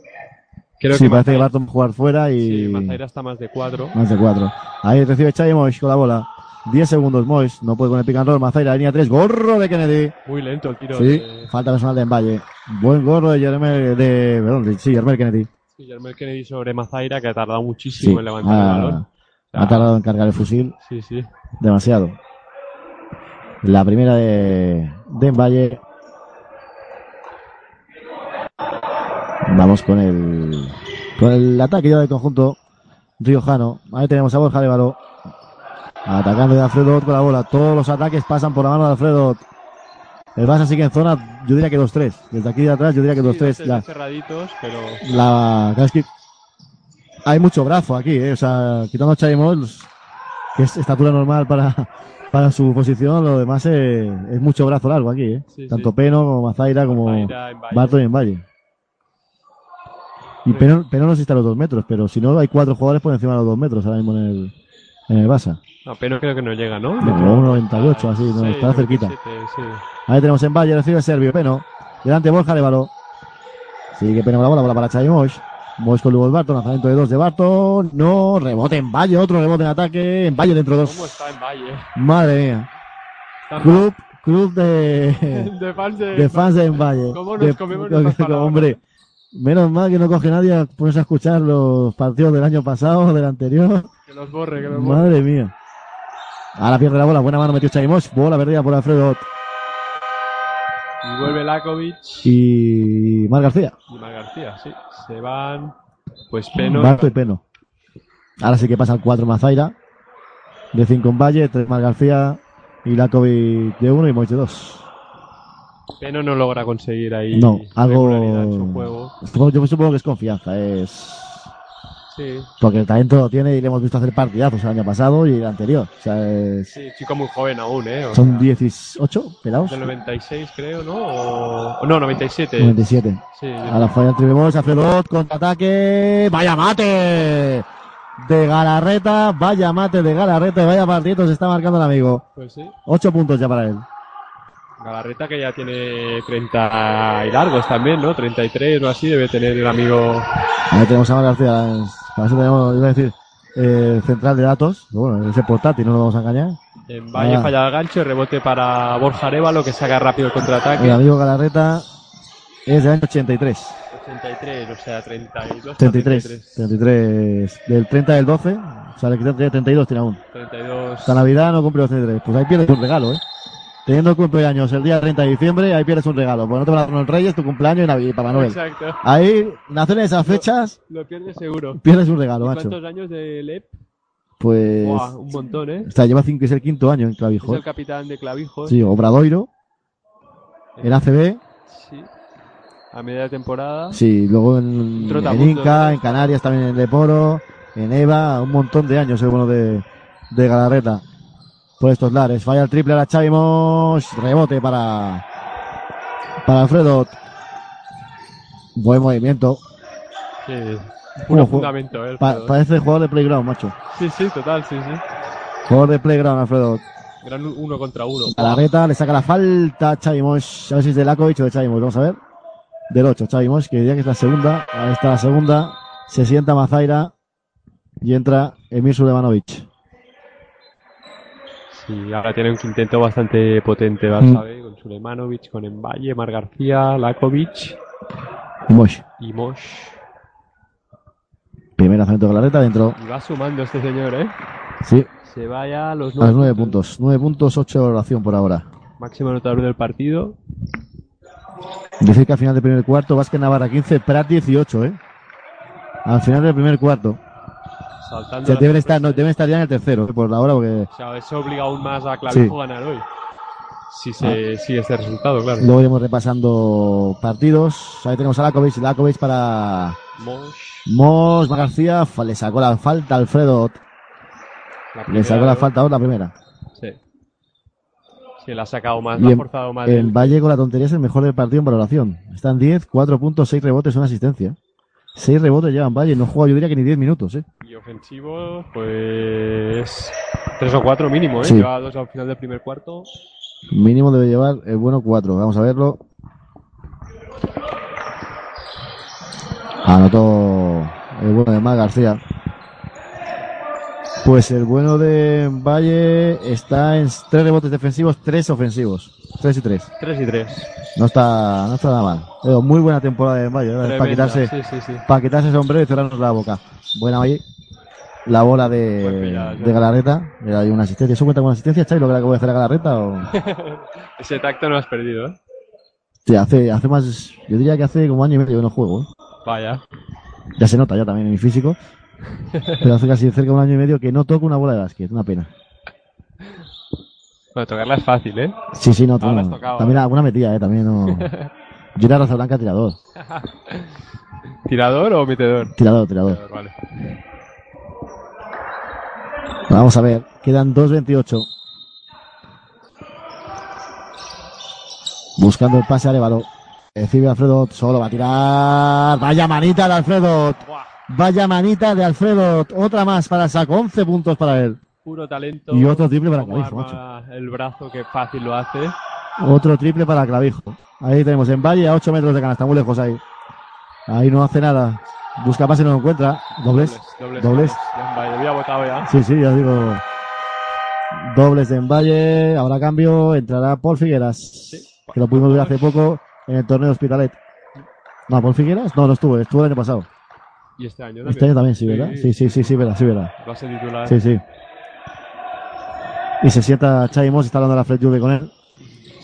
Creo sí, que parece que Barton va a jugar fuera y. Sí, Mazaira está más de cuatro. Más de cuatro. Ahí recibe Xavi Mois con la bola. 10 segundos Mois. No puede con el pick and roll. Mazaira, línea 3. Gorro de Kennedy. Muy lento el tiro. Sí, de- falta personal de Valle. Buen gorro de Jeremy, de, perdón, de, sí, Jeremy Kennedy. Sí, Jermel Kennedy sobre Mazaira, que ha tardado muchísimo Sí, en levantar el ha, balón. ha tardado en cargar el fusil. Sí, sí. Demasiado. La primera de, de Valle. Vamos con el, con el ataque ya del conjunto riojano. Ahí tenemos a Borja Lévalo. Atacando de Alfredo Ott con la bola. Todos los ataques pasan por la mano de Alfredo Ott. El Barça sigue en zona, yo diría que 2-3. Desde aquí de atrás, yo diría que 2-3. Sí, La, cerraditos, pero la, es que hay mucho brazo aquí, ¿eh? O sea, quitando a Xavi Mols, que es estatura normal para, para su posición, lo demás es, es mucho brazo largo aquí, ¿eh? Sí, Tanto sí. Peno como Mazaira, como. Barton y en Valle. Y Peno, Peno no sé si está a los dos metros, pero si no, hay cuatro jugadores por encima de los dos metros ahora mismo en el, en el Barça. no, pero creo que no llega, ¿no? No, 1,98 así, no, Sí, está cerquita. 97, sí. Ahí tenemos en Valle, recibe Servio, Peno. Delante Borja Lévalo. Sigue Peno con la bola, bola para Xavi Moix. Moix con Lugo Barton, lanzamiento de dos de Barton. No, rebote en Valle, otro rebote en ataque. En Valle dentro ¿Cómo dos. está en Valle? Madre mía. Club, club de, de fans de, de fans de en Valle. ¿Cómo nos De- comemos de-? Hombre, menos mal que no coge nadie a ponerse a escuchar los partidos del año pasado, del anterior. Que los borre, que los borre. Madre mía. Ahora pierde la bola, buena mano metió Moix. Bola perdida por Alfredo Ott. Y vuelve Lakovic y Mar García. y Mar García, sí. Se van, pues Peno. Barto y Peno. Ahora sí que pasa el 4 Mazaira. De 5 en Valle, 3 Mar García y Lakovic de 1 y Moich de 2. Peno no logra conseguir ahí No, algo. juego. Supongo- Yo supongo que es confianza, es. Sí, Porque el talento lo tiene y le hemos visto hacer partidazos el año pasado y el anterior. O sea, es- sí, chico muy joven aún, ¿eh? O son sea, 18 pelados. Del 96, creo, ¿no? O, no, 97. 97. Sí, Ahora triple Moix, Alfredo Ott, contraataque. ¡Vaya mate! De Galarreta, vaya mate de Galarreta, y vaya partido se está marcando el amigo. Pues sí. 8 puntos ya para él. Galarreta que ya tiene 30 y largos también, ¿no? 33 o así debe tener el amigo. Ahí tenemos a Mar García. Para eso tenemos, iba a decir, eh, central de datos. Bueno, ese portátil, no lo vamos a engañar. En Valle Ah. falla el gancho, rebote para Borja Arevalo que saca rápido el contraataque. El amigo Galarreta es del año 83. 83, o sea, 32. 33. 33. Del 30 del 12. O sea, le quitan 32 tiene aún. 32. Esta Navidad no cumple los 33. Pues ahí pierdes un regalo, ¿eh? Teniendo cumpleaños el día 30 de diciembre, ahí pierdes un regalo. Pues no te van a dar los Reyes, tu cumpleaños y Navidad para Noel. Exacto. Ahí, nacer en esas fechas, Lo pierdes seguro. pierdes un regalo, ¿Y macho. ¿Cuántos años de LEP? Pues. Buah, un montón, ¿eh? O sea, lleva cinco, es el quinto año en Es Clavijo. el capitán de Clavijos. Sí, Obradoiro. En ACB. Sí. A media temporada. Sí, luego en, en Inca, ¿no? en Canarias también en Leporo, en Eva, un montón de años el bueno de, de Galarreta. Por estos lares. Falla el triple a la Xavi Rebote para, para Alfredo. Buen movimiento. Sí. Puro fundamento, ¿eh? Pa- parece jugador de playground, macho. Sí, sí, total, sí, sí. Jugador de playground, Alfredo. Gran uno contra uno. Galarreta le saca la falta a Xavi. A ver si es de Lakovic o de Xavi Moix. Vamos a ver. Del 8, Xavi Moix, que diría que es la segunda. Ahí está la segunda. Se sienta Mazaira. Y entra Emir Sulejmanovic. Sí, ahora tiene un quinteto bastante potente, Mm. Barça B, con Sulemanovic, con Emballe, Mar García, Lakovic Y Moix. y Mosh. Primer lanzamiento de Galarreta dentro. Y va sumando este señor, ¿eh? Sí, Se vaya a los a los nueve 9 puntos. 9 puntos, 8 de oración por ahora. Máximo anotador del partido. Decir que al final del primer cuarto, Vázquez Navarra 15, Prat 18, ¿eh? Al final del primer cuarto. Saltando. Deben estar, no, sorpresas. deben estar ya en el tercero, ¿eh? por la hora, porque O sea, eso obliga aún más a Clavijo a ganar hoy. Si se sigue este resultado, claro. luego iremos repasando partidos. Ahí tenemos a Lakovic, Lakovic para Mosh. Mos García, le sacó la falta a Alfredo, La le sacó la falta a la primera. Sí. Sí, la ha sacado más, la ha forzado más. en él. Valle con la tontería es el mejor del partido en valoración. Están 10, 4 puntos, 6 rebotes, una asistencia. 6 rebotes llevan Valle, no juega yo diría que ni 10 minutos, ¿eh? Y ofensivo, pues. Tres o cuatro mínimo, ¿eh? Sí. Lleva dos al final del primer cuarto. Mínimo debe llevar el bueno 4. Vamos a verlo. Anotó el bueno de Mar García. Pues el bueno de Valle está en tres rebotes defensivos, tres ofensivos. Tres y tres. 3 y 3. No está, no está nada mal. Pero muy buena temporada de Valle, para quitarse, Sí, sí, sí. para quitarse el sombrero y cerrarnos la boca. Buena Valle. La bola de, pillado, de Galarreta. Mira, hay una asistencia. ¿Eso cuenta con una asistencia, Chay, lo que acabo de hacer a Galarreta? O... Ese tacto no lo has perdido, ¿eh? Sí, hace, hace más, yo diría que hace como año y medio que no juego. ¿eh? Vaya. Ya se nota ya también en mi físico. Pero hace casi cerca de un año y medio que no toco una bola de básquet. Una pena. Bueno, tocarla es fácil, ¿eh? Sí, sí, no. No. tocado, También ¿eh? alguna metida, ¿eh? También no. Yo era raza blanca tirador. ¿Tirador o metedor? Tirador, tirador. Vale. Vamos a ver. Quedan 2.28. Buscando el pase a Arevalo. Recibe Alfredo. Solo va a tirar. Vaya manita de Alfredo. Vaya manita de Alfredo. Otra más para saco. 11 puntos para él. Puro talento. Y otro triple para Clavijo, El brazo que fácil lo hace. Otro triple para Clavijo. Ahí tenemos en Valle a 8 metros de canasta. Muy lejos ahí. Ahí no hace nada. Busca pase y no lo encuentra. Dobles. Dobles. Dobles. Ya, vale, había votado ya. Sí, sí, ya digo. Dobles de Envalle, habrá cambio, entrará Paul Figueras, que lo pudimos ver hace poco en el torneo de Hospitalet. No, Paul Figueras, no, no estuvo, estuvo el año pasado. Y este año Este año también, sí, ¿verdad? Sí, sí, sí, sí, verdad, sí, verdad. Va a ser titular. Sí, sí. Y se sienta Chai Moss, está hablando la Fred Juve con él.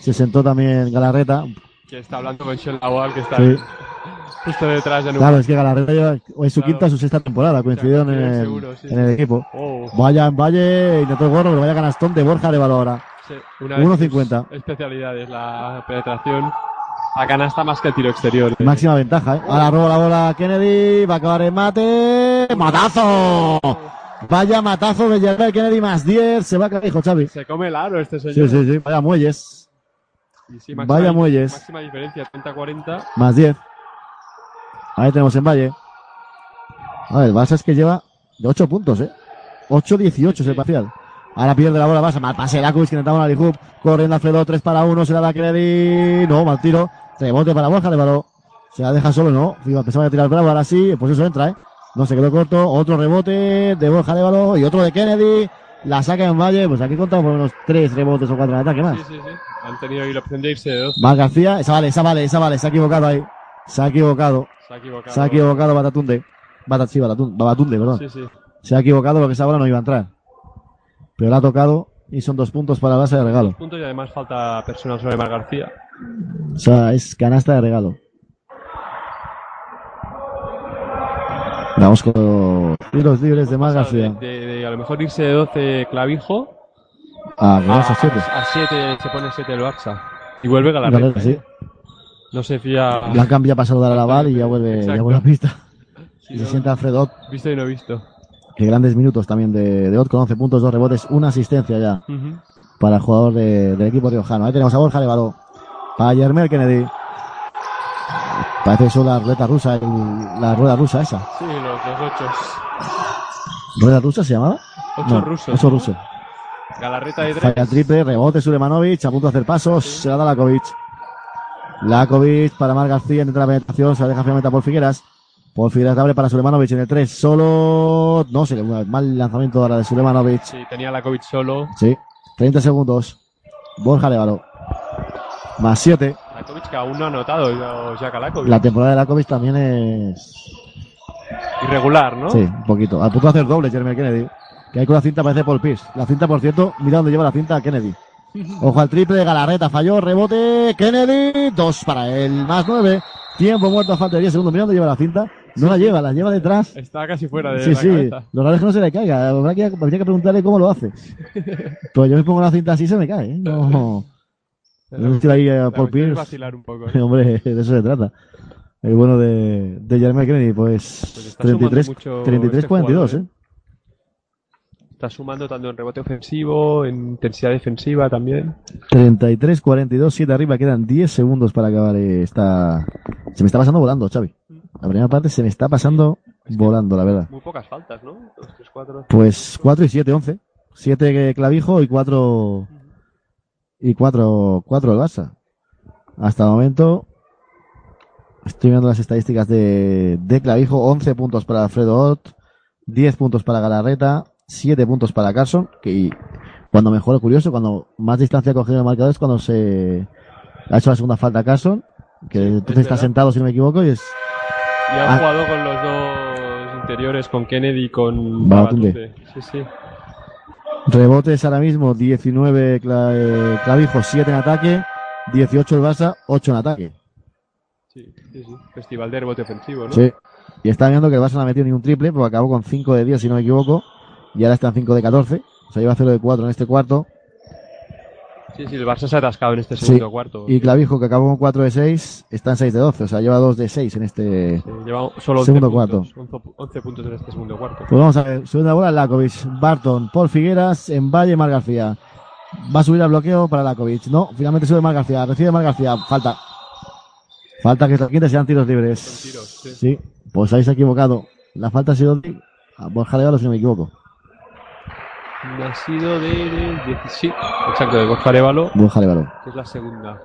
Se sentó también Galarreta. Que está hablando con Shell Lawal, que está Sí. justo detrás de Claro, es que Galarreta lleva, es su Claro. quinta o su sexta temporada, coincidieron en el, seguro, sí, en el sí. equipo. Oh. Vaya en Valle, intentó el gorro, pero vaya canastón de Borja de Valora. Sí, una de 1.50. sus especialidades, la penetración a canasta más que el tiro exterior. Máxima ventaja, ¿eh? Ahora roba la bola Kennedy, va a acabar en mate. ¡Matazo! Vaya matazo de Gerard Kennedy más 10. Se va a caer, hijo Xavi. Se come el aro este Sí, señor. sí, sí. Vaya muelles. Sí, máxima Vaya muelles. Máxima diferencia, 30-40. Más 10. Ahí tenemos en Valle. A ver, el Barça es que lleva de 8 puntos, ¿eh? 8-18 es el parcial. Ahora pierde la bola Barça. Mal pase Lakus que intentaba una. Corriendo Alfredo, 3 para 1. Se la da Kennedy. No, mal tiro. Rebote para Borja de Baló. Se la deja solo, no. Pensaba que tirar bravo, ahora sí. Pues eso entra, ¿eh? No se quedó corto. Otro rebote de Borja de Baló y otro de Kennedy. La saca en Valle. Pues aquí contamos por unos 3 rebotes o 4 en ataque más. Sí, sí, sí. Han tenido ahí la opción de irse de dos. Más García. Esa vale, esa vale, esa vale. Se ha equivocado ahí. Se ha equivocado. Se ha equivocado. Se ha equivocado Batatunde. Batat, sí, Batatunde, Babatunde, perdón. Sí, sí. Se ha equivocado porque esa bola no iba a entrar. Pero la ha tocado y son dos puntos para la base de regalo. Puntos y además falta personal sobre Mar García. O sea, es canasta de regalo. Vamos con los tiros libres de Mar García. De, de- de a lo mejor irse de 12 clavijo. Ah, vamos a siete. A 7 se pone 7 el Barça. Y vuelve Galarreta, sí. No se fía. Blanca ya pasado a dar a la bar y ya vuelve, ya vuelve a la pista. Sí, Y se no. sienta Alfredo. Visto y no visto. Que grandes minutos también de, de Ott con 11 puntos, 2 rebotes, una asistencia ya. Para el jugador de- del equipo riojano. Ahí tenemos a Borja Levalo. Para Yermel Kennedy. Parece eso la ruleta rusa, el- la rueda rusa esa. Sí, los, los ocho. ¿Rueda rusa se llamaba? Ocho No, rusos. Ocho ruso. Galarreta de Falla tres. triple, rebote Sulemanovic, a punto de hacer pasos, se la da Lakovic. Lakovic para Mar García, intenta la penetración, se la deja finalmente a Paul Figueras. Paul Figueras abre para Sulemanovic en el 3, solo, no sé, mal lanzamiento ahora de Sulemanovic. Sí, tenía la COVID solo. Sí, 30 segundos. Borja Levalo. Más 7. Lakovic que aún no ha anotado ya- Lakovic. La temporada de Lakovic también es Irregular, ¿no? Sí, un poquito. Al punto de hacer doble, Jeremy Kennedy. Que ahí con la cinta parece Paul Pierce. La cinta, por cierto, mira dónde lleva la cinta Kennedy. Ojo al triple de Galarreta, falló, rebote, Kennedy, dos para él, más nueve. Tiempo muerto falta de 10 segundos. Mira dónde lleva la cinta. No la lleva, la lleva detrás. Está casi fuera de Sí, la sí. cabeza. Lo raro es que no se le caiga. Habrá que, habría que preguntarle cómo lo hace. Pero yo me pongo la cinta así y se me cae. ¿eh? No. No estoy ahí a Paul Pierce. vacilar un poco. ¿eh? Hombre, de eso se trata. El bueno de, de Jeremy Kennedy, pues, está sumando 33, mucho 33 este 42, jugador, ¿eh? Está sumando tanto en rebote ofensivo, en intensidad defensiva también. 33, 42, 7 arriba, quedan 10 segundos para acabar esta... Se me está pasando volando, Xavi. La primera parte se me está pasando volando, la verdad. Muy pocas faltas, ¿no? Dos, tres, cuatro. Pues 4 y 7, 11. 7 clavijo y 4... Y 4, 4 el Barça. Hasta el momento... Estoy viendo las estadísticas de, de Clavijo. 11 puntos para Alfredo Ott, 10 puntos para Galarreta, 7 puntos para Carson, que cuando mejor, curioso, cuando más distancia ha cogido el marcador es cuando se ha hecho la segunda falta a Carson, que entonces está sentado si no me equivoco y es Y ha Ah. jugado con los dos interiores, con Kennedy y con Babatunde. Sí, sí. rebotes ahora mismo 19 Cla- eh, Clavijo, 7 en ataque, 18 el Barça, 8 en ataque. Sí, sí, sí. Festival de rebote ofensivo, ¿no? Sí. Y está viendo que el Barça no ha metido ni un triple, porque acabó con 5 de 10 si no me equivoco, y ahora está en 5 de 14. O sea, lleva 0 de 4 en este cuarto. Sí, sí, el Barça se ha atascado en este Sí. segundo cuarto. Y Clavijo, que acabó con 4 de 6, está en 6 de 12. O sea, lleva 2 de 6 en este Sí, lleva solo 11 segundo puntos, cuarto. 11, 11 puntos en este segundo cuarto. Pues vamos a ver, la bola Lakovic, Barton, Paul Figueras, en Valle, Mar García. Va a subir al bloqueo para Lakovic. No, finalmente sube Mar García, recibe Mar García, falta. Falta que los quintes sean tiros libres. Tiros, sí. Sí, pues habéis equivocado. La falta ha sido a Borja si no me equivoco. Ha sido de, de 17. Exacto, de Borja Arevalo, Borja Arevalo. que es la segunda.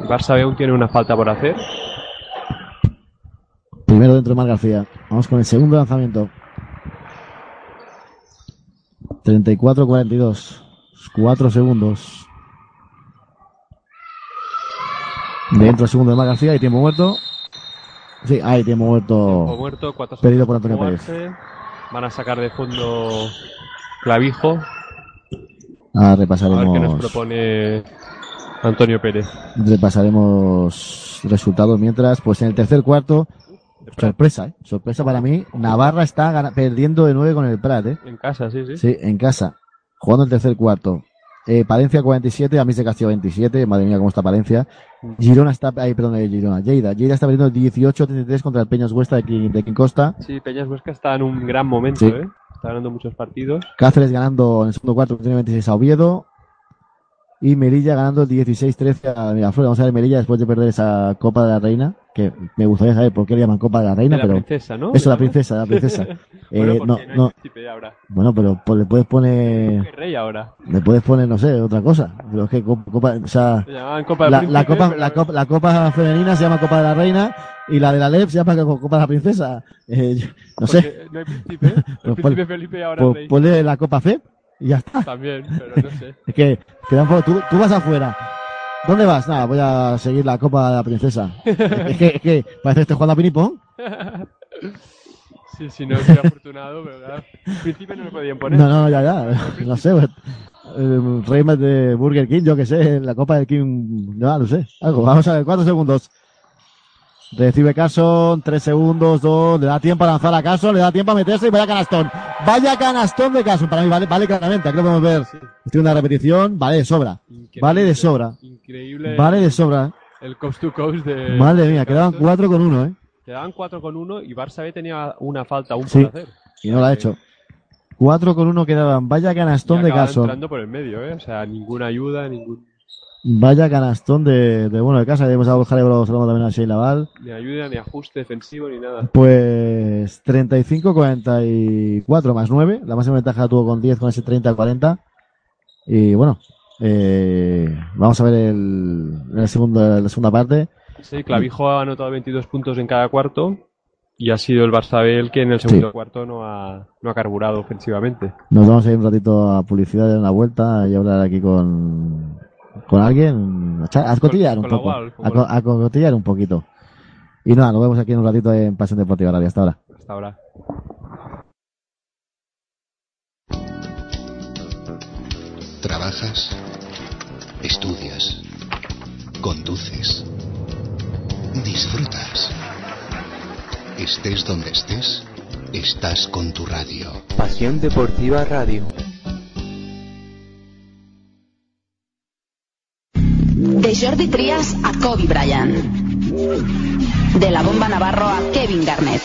El Barça B aún tiene una falta por hacer. Primero dentro de Mar García. Vamos con el segundo lanzamiento. 34-42. 4 segundos. Dentro el segundo de Mar García y tiempo muerto. Sí, hay tiempo muerto. O muerto, 4 Pedido por Antonio Pérez. Van a sacar de fondo Clavijo. Ahora A ver qué nos repasaremos, propone Antonio Pérez. repasaremos resultados mientras, pues en el tercer cuarto, sorpresa, ¿eh? sorpresa para mí, Navarra está perdiendo de 9 con el Prat, ¿eh? En casa, sí, sí. Sí, en casa, jugando el tercer cuarto. Eh, Palencia 47, Amis de Castillo 27, madre mía cómo está Palencia. Girona está, ay, perdón, eh, Girona, Lleida, Lleida está perdiendo 18-33 contra el Peñas Huesta de Quin Costa. Sí, Peñas Huesca está en un gran momento, Sí. ¿eh? Está ganando muchos partidos. Cáceres ganando en el segundo cuarto, tiene 26 a Oviedo. Y Melilla ganando 16-13 a Miraflores. Vamos a ver Melilla después de perder esa Copa de la Reina, que me gustaría saber por qué le llaman Copa de la Reina, De la pero princesa, ¿no? eso, la princesa, la princesa. bueno, Eh, porque no, no no, ahora. bueno, pero pues, le puedes poner, ¿Qué rey ahora? le puedes poner, no sé, otra cosa. Pero es que co- Copa, o sea, Copa la, Príncipe, la copa, pero- la copa, la copa femenina se llama Copa de la Reina y la de la LEP se llama co- Copa de la Princesa. Eh, yo- no sé. No hay príncipe. El Pues príncipe pon- Felipe ahora Pues ponle la Copa FEP y ya está. También, pero no sé. Es que, que tampoco- tú, tú vas afuera. ¿Dónde vas? Nada, voy a seguir la Copa de la Princesa. es, que, es que parece que estoy jugando a pinipón. Sí, sí, no soy afortunado, claro. El príncipe no lo podían poner. No, no, ya, ya. No sé, pues, el rey de Burger King, yo que sé, la Copa del King, no, no sé. Algo, vamos a ver, cuatro segundos. Recibe Carson, tres segundos, dos, le da tiempo a lanzar a Carson, le da tiempo a meterse y vaya canastón. Vaya canastón de Carson, para mí vale, vale claramente, aquí lo podemos ver. Estoy en una repetición, vale de sobra. Vale de sobra. Increíble. Vale de sobra. El coast to coast de. Madre mía, quedaban cuatro con uno, eh. Quedaban 4 con 1 y Barça B tenía una falta aún Sí, por hacer. y no lo ha hecho. Cuatro con uno quedaban, vaya Y canastón de Carson. entrando por el medio, ¿eh? O sea, ninguna ayuda, ningún, Vaya canastón de, de bueno de casa. Hemos a Borja Lebro, saludamos también a Sheila Val. ni ayuda, ni ajuste defensivo, ni nada. Pues 35-44 más 9. La máxima ventaja la tuvo con 10 con ese 30-40. Y bueno, eh, vamos a ver el, el segundo, la segunda parte. Sí, Clavijo ha anotado 22 puntos en cada cuarto y ha sido el Barça B el que en el segundo Sí. cuarto no ha, no ha carburado ofensivamente. Nos vamos a ir un ratito a publicidad en la vuelta y hablar aquí con, con alguien. A, cotillar un poco. A, a cotillar un poquito. Y nada, nos vemos aquí en un ratito en Pasión Deportiva Radio. Hasta ahora. Hasta ahora. Trabajas, estudias, conduces, disfrutas. Estés donde estés, estás con tu radio. Pasión Deportiva Radio. De Jordi Trias a Kobe Bryant. De la bomba Navarro a Kevin Garnett.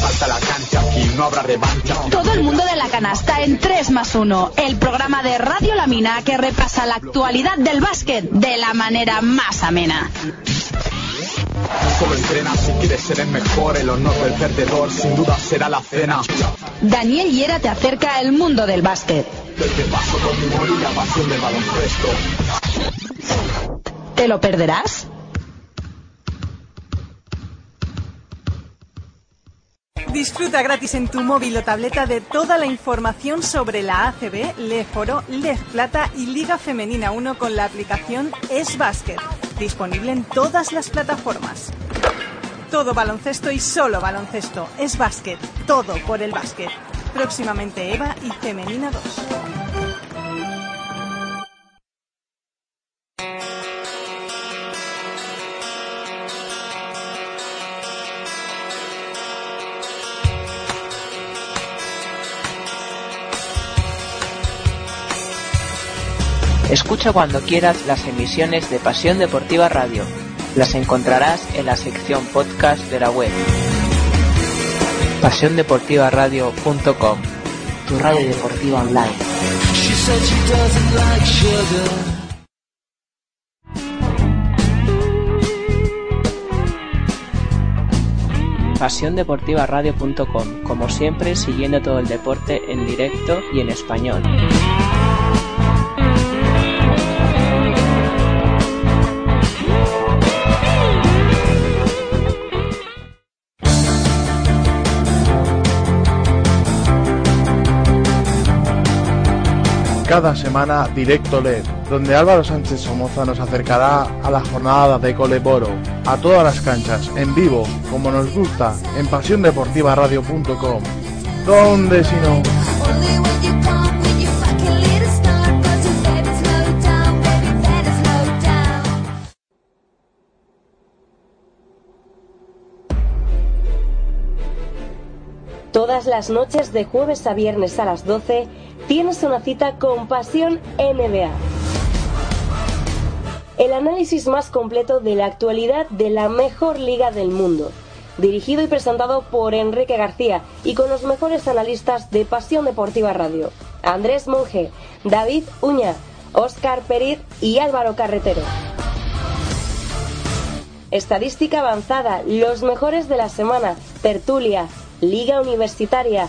Falta la cancha, aquí no habrá revancha. Todo el mundo de la canasta en 3 más 1, el programa de Radio La Mina que repasa la actualidad del básquet de la manera más amena. Solo entrena si quieres ser el mejor, el honor del perdedor sin duda será la cena. Daniel Hiera te acerca al mundo del básquet. ¿Te lo perderás? Disfruta gratis en tu móvil o tableta de toda la información sobre la ACB, Leforo, Lef Plata y Liga Femenina 1 con la aplicación Es Básquet disponible en todas las plataformas. Todo baloncesto y solo baloncesto. Es básquet. Todo por el básquet. Próximamente Eva y Femenina 2. Escucha cuando quieras las emisiones de Pasión Deportiva Radio. Las encontrarás en la sección podcast de la web. PasiónDeportivaRadio.com Tu radio deportiva online. PasiónDeportivaRadio.com Como siempre, siguiendo todo el deporte en directo y en español. Cada semana Directo LED, donde Álvaro Sánchez Somoza nos acercará a la jornada de Coleboro, a todas las canchas, en vivo, como nos gusta, en pasiondeportivaradio.com. ¿Dónde si no? Todas las noches de jueves a viernes a las 12 tienes una cita con Pasión NBA. El análisis más completo de la actualidad de la mejor liga del mundo. Dirigido y presentado por Enrique García y con los mejores analistas de Pasión Deportiva Radio. Andrés Monge, David Uña, Óscar Periz y Álvaro Carretero. Estadística avanzada, los mejores de la semana, tertulia, liga universitaria,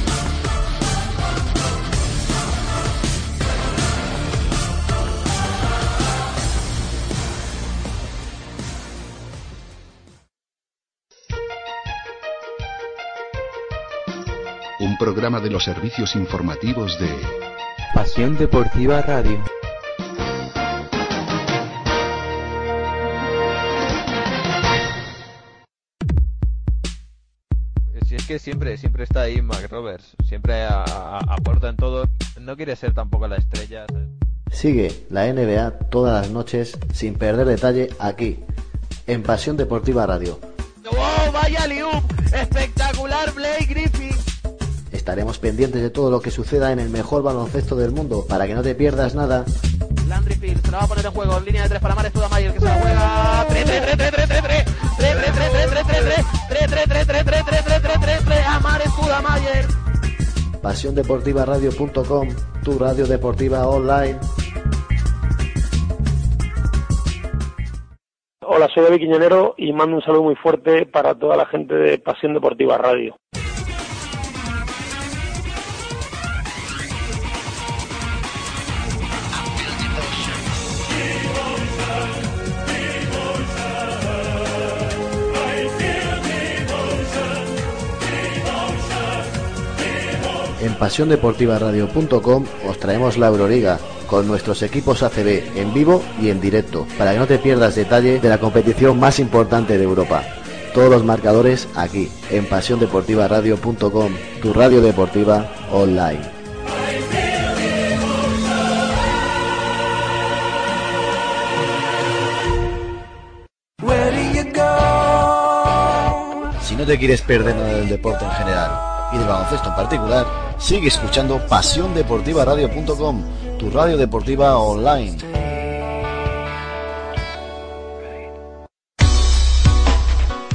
Programa de los servicios informativos de Pasión Deportiva Radio. Si es que siempre, siempre está ahí Mac Roberts, siempre a- a- aporta en todo, no quiere ser tampoco la estrella. ¿sabes? Sigue la NBA todas las noches sin perder detalle aquí, en Pasión Deportiva Radio. ¡Oh, vaya! Estaremos pendientes de todo lo que suceda en el mejor baloncesto del mundo para que no te pierdas nada. Landry Fields se la va a poner en juego. Línea de tres para Mares Tudamayer que se la juega. 3, 3, 3, 3, 3, 3, 3. 3, 3, 3, 3, 3, 3, 3. 3, 3, 3, 3, 3, 3, 3, 3, 3, 3. A Mares tu radio deportiva online. Hola, soy David Quiñonero y mando un saludo muy fuerte para toda la gente de Pasión Deportiva Radio. pasiondeportivaradio.com os traemos la Euroliga con nuestros equipos ACB en vivo y en directo para que no te pierdas detalle de la competición más importante de Europa. Todos los marcadores aquí en pasiondeportivaradio.com, tu radio deportiva online. Si no te quieres perder nada del deporte en general y del baloncesto en particular, sigue escuchando pasiondeportivaradio.com, tu radio deportiva online.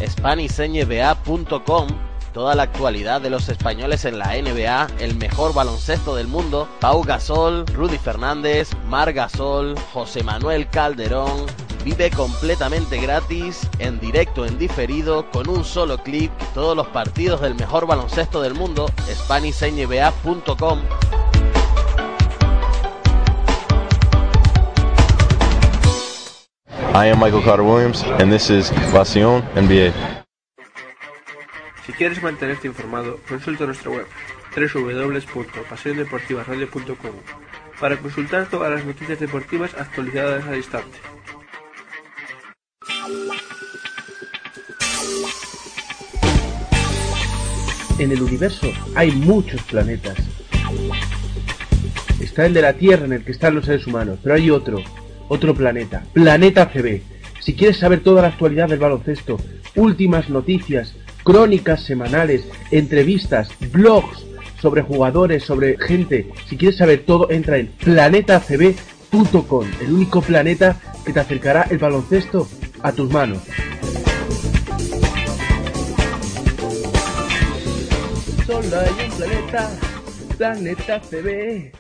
SpanishNBA.com Toda la actualidad de los españoles en la NBA, el mejor baloncesto del mundo, Pau Gasol, Rudy Fernández, Mar Gasol, José Manuel Calderón, Vive completamente gratis, en directo, en diferido, con un solo clic, todos los partidos del mejor baloncesto del mundo, SpanishNBA.com. I am Michael Carter Williams, and this is Pasión NBA. Si quieres mantenerte informado, consulta nuestra web www.pasiondeportivaradio.com para consultar todas las noticias deportivas actualizadas al instante. En el universo hay muchos planetas. Está el de la Tierra en el que están los seres humanos, pero hay otro, otro planeta, Planeta CB. Si quieres saber toda la actualidad del baloncesto, últimas noticias, crónicas semanales, entrevistas, blogs sobre jugadores, sobre gente, si quieres saber todo, entra en planetacb.com, el único planeta que te acercará el baloncesto a tus manos. Solo hay un planeta, Planeta CB.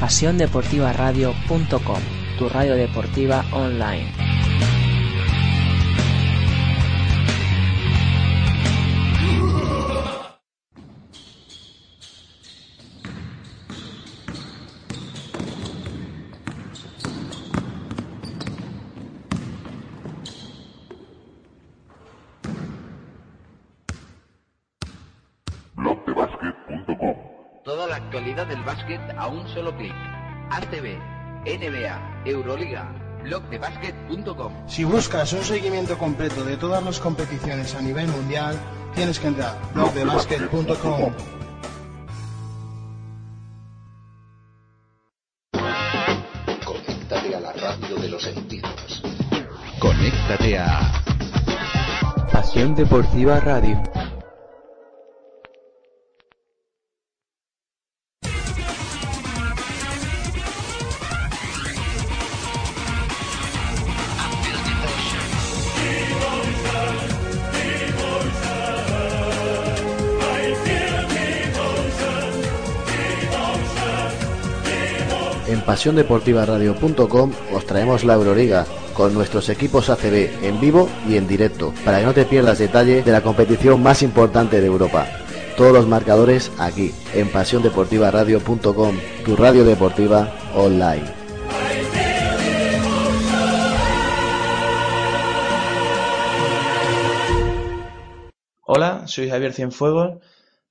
pasiondeportivaradio.com, tu radio deportiva online. Un solo clic. ACB, NBA, Euroliga, blogdebasket.com Si buscas un seguimiento completo de todas las competiciones a nivel mundial, tienes que entrar a blogdebasket.com. Conéctate a la radio de los sentidos. Conéctate a Pasión Deportiva Radio. pasiondeportivaradio.com os traemos la Euroliga con nuestros equipos ACB en vivo y en directo, para que no te pierdas detalle de la competición más importante de Europa. Todos los marcadores aquí, en pasiondeportivaradio.com, tu radio deportiva online. Hola, soy Javier Cienfuegos,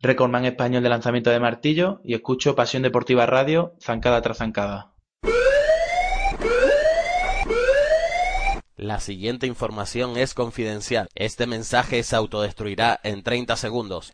recordman español de lanzamiento de martillo y escucho Pasión Deportiva Radio, zancada tras zancada. La siguiente información es confidencial. Este mensaje se autodestruirá en 30 segundos.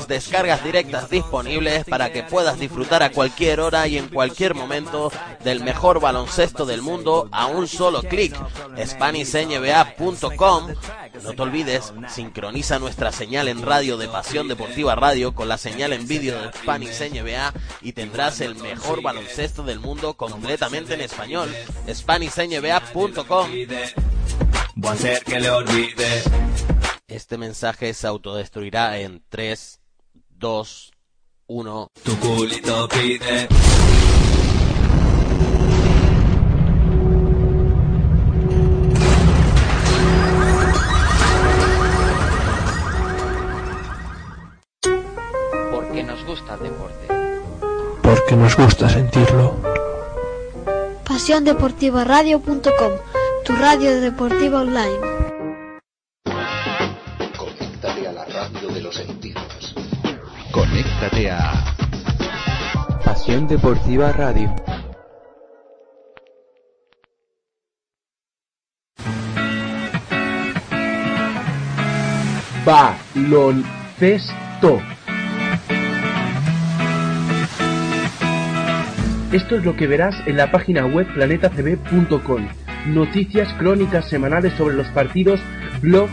descargas directas disponibles para que puedas disfrutar a cualquier hora y en cualquier momento del mejor baloncesto del mundo a un solo clic. SpanishNBA.com No te olvides, sincroniza nuestra señal en radio de Pasión Deportiva Radio con la señal en vídeo de Spanish NBA y tendrás el mejor baloncesto del mundo completamente en español. SpanishNBA.com Voy a hacer que le olvide. Este mensaje se autodestruirá en 3, 2, 1. Tu culito pide. Porque nos gusta el deporte. Porque nos gusta sentirlo. PasiónDeportivaRadio.com, tu radio deportiva online. A Pasión Deportiva Radio. Baloncesto. Esto es lo que verás en la página web planetacb.com. Noticias crónicas semanales sobre los partidos, blogs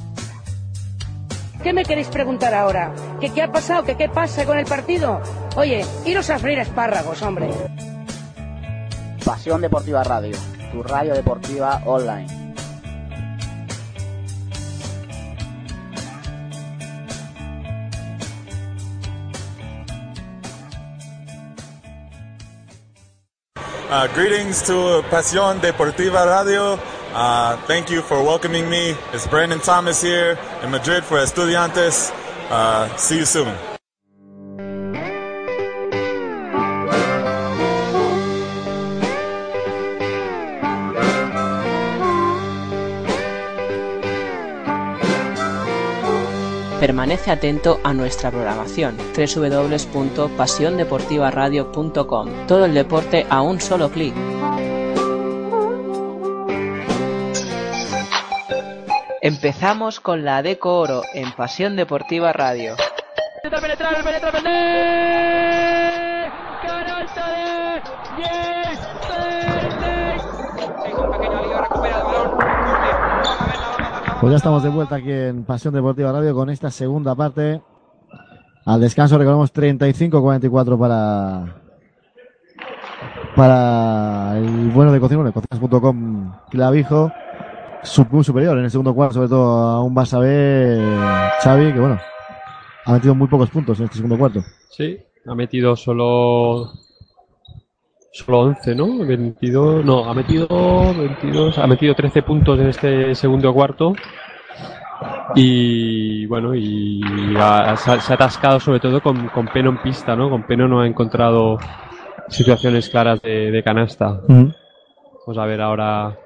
¿Qué me queréis preguntar ahora? ¿Que qué ha pasado? ¿Que qué pasa con el partido? Oye, iros a freír espárragos, hombre. Pasión Deportiva Radio, tu radio deportiva online. Uh, greetings to Pasión Deportiva Radio. Uh, thank you for welcoming me. It's Brandon Thomas here in Madrid for Estudiantes. Uh, see you soon. Permanece atento a nuestra programación www.pasiondeportivaradio.com. Todo el deporte a un solo clic. Empezamos con la Deco Oro en Pasión Deportiva Radio. Intenta penetrar, penetra Valdés. Canasta de Yes. Es un pequeño lío, recupera el balón. Pues ya estamos de vuelta aquí en Pasión Deportiva Radio con esta segunda parte. Al descanso recordamos 35-44 para para el bueno de Cocinone, cocinas.com Clavijo, muy superior en el segundo cuarto, sobre todo a un Barça B, Xavi, que bueno, ha metido muy pocos puntos en este segundo cuarto. Sí, ha metido solo solo 11, ¿no? 22, no, ha metido 22, ha metido 13 puntos en este segundo cuarto. Y bueno, y ha- se, ha, atascado sobre todo con, con Peno en pista, ¿no? Con Peno no ha encontrado situaciones claras de, de canasta. Vamos a ver ahora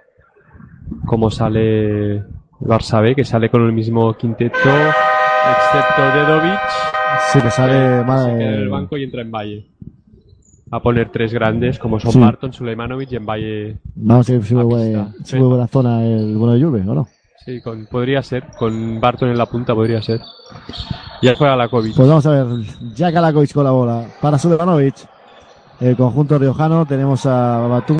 cómo sale Barça B, que sale con el mismo quinteto, excepto Dedovic. Sí, que sale mal, Se queda en el banco y entra en Valle. A poner tres grandes como son Sí. Barton, Suleimanovic y en Valle. Vamos a ver si a muy pista. buena, Sí. muy buena zona el bueno de Juve, ¿o no? Sí, con, podría ser. Con Barton en la punta podría ser. Ya juega la COVID. Pues vamos a ver, Jack Alakovic con la bola para Sulevanovic. El conjunto riojano tenemos a Babatum,